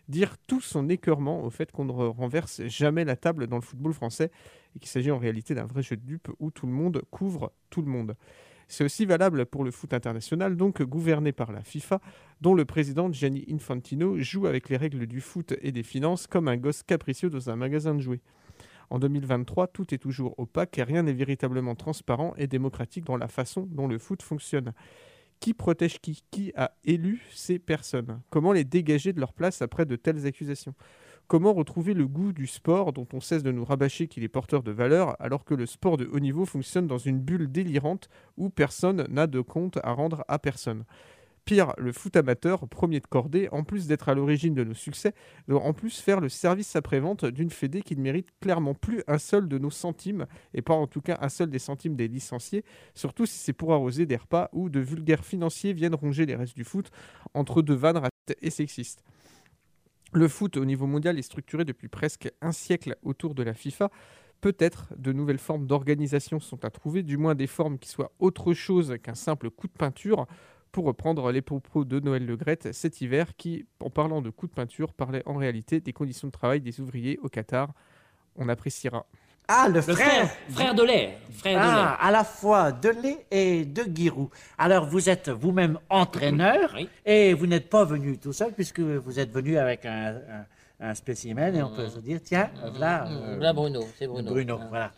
dire tout son écœurement au fait qu'on ne renverse jamais la table dans le football français et qu'il s'agit en réalité d'un vrai jeu de dupes où tout le monde couvre tout le monde. C'est aussi valable pour le foot international, donc gouverné par la FIFA, dont le président Gianni Infantino joue avec les règles du foot et des finances comme un gosse capricieux dans un magasin de jouets. En 2023, tout est toujours opaque et rien n'est véritablement transparent et démocratique dans la façon dont le foot fonctionne. Qui protège qui? Qui a élu ces personnes? Comment les dégager de leur place après de telles accusations? Comment retrouver le goût du sport dont on cesse de nous rabâcher qu'il est porteur de valeur alors que le sport de haut niveau fonctionne dans une bulle délirante où personne n'a de compte à rendre à personne? Pire, le foot amateur, premier de cordée, en plus d'être à l'origine de nos succès, doit en plus faire le service après-vente d'une fédé qui ne mérite clairement plus un seul de nos centimes, et pas en tout cas un seul des centimes des licenciés, surtout si c'est pour arroser des repas où de vulgaires financiers viennent ronger les restes du foot entre deux vannes racistes et sexistes. Le foot au niveau mondial est structuré depuis presque un siècle autour de la FIFA. Peut-être de nouvelles formes d'organisation sont à trouver, du moins des formes qui soient autre chose qu'un simple coup de peinture, pour reprendre les propos de Noël Legrette cet hiver, qui, en parlant de coup de peinture, parlait en réalité des conditions de travail des ouvriers au Qatar. On appréciera. Ah, le, Le frère, frère, frère de lait. Frère de Ah, à la fois de lait et de Giroud. Alors, vous êtes vous-même entraîneur Oui. et vous n'êtes pas venu tout seul puisque vous êtes venu avec un, un- un spécimen et on peut se dire, tiens, voilà. euh, Là, Bruno, c'est Bruno. Bruno, Ah. voilà.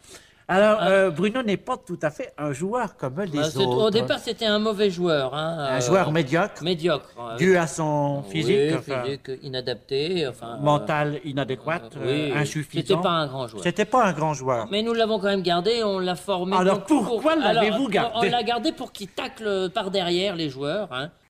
Alors, euh, Bruno n'est pas tout à fait un joueur comme les Bah, autres. Au départ, c'était un mauvais joueur. hein, un euh, joueur médiocre, médiocre. euh, dû à son oui, physique, enfin, physique inadapté. Enfin, euh, mental inadéquat, euh, euh, oui, insuffisant. C'était pas un grand joueur. C'était pas un grand joueur. Mais nous l'avons quand même gardé, on l'a formé. Alors, pour- pourquoi l'avez-vous gardé On l'a gardé pour qu'il tacle par derrière les joueurs. hein.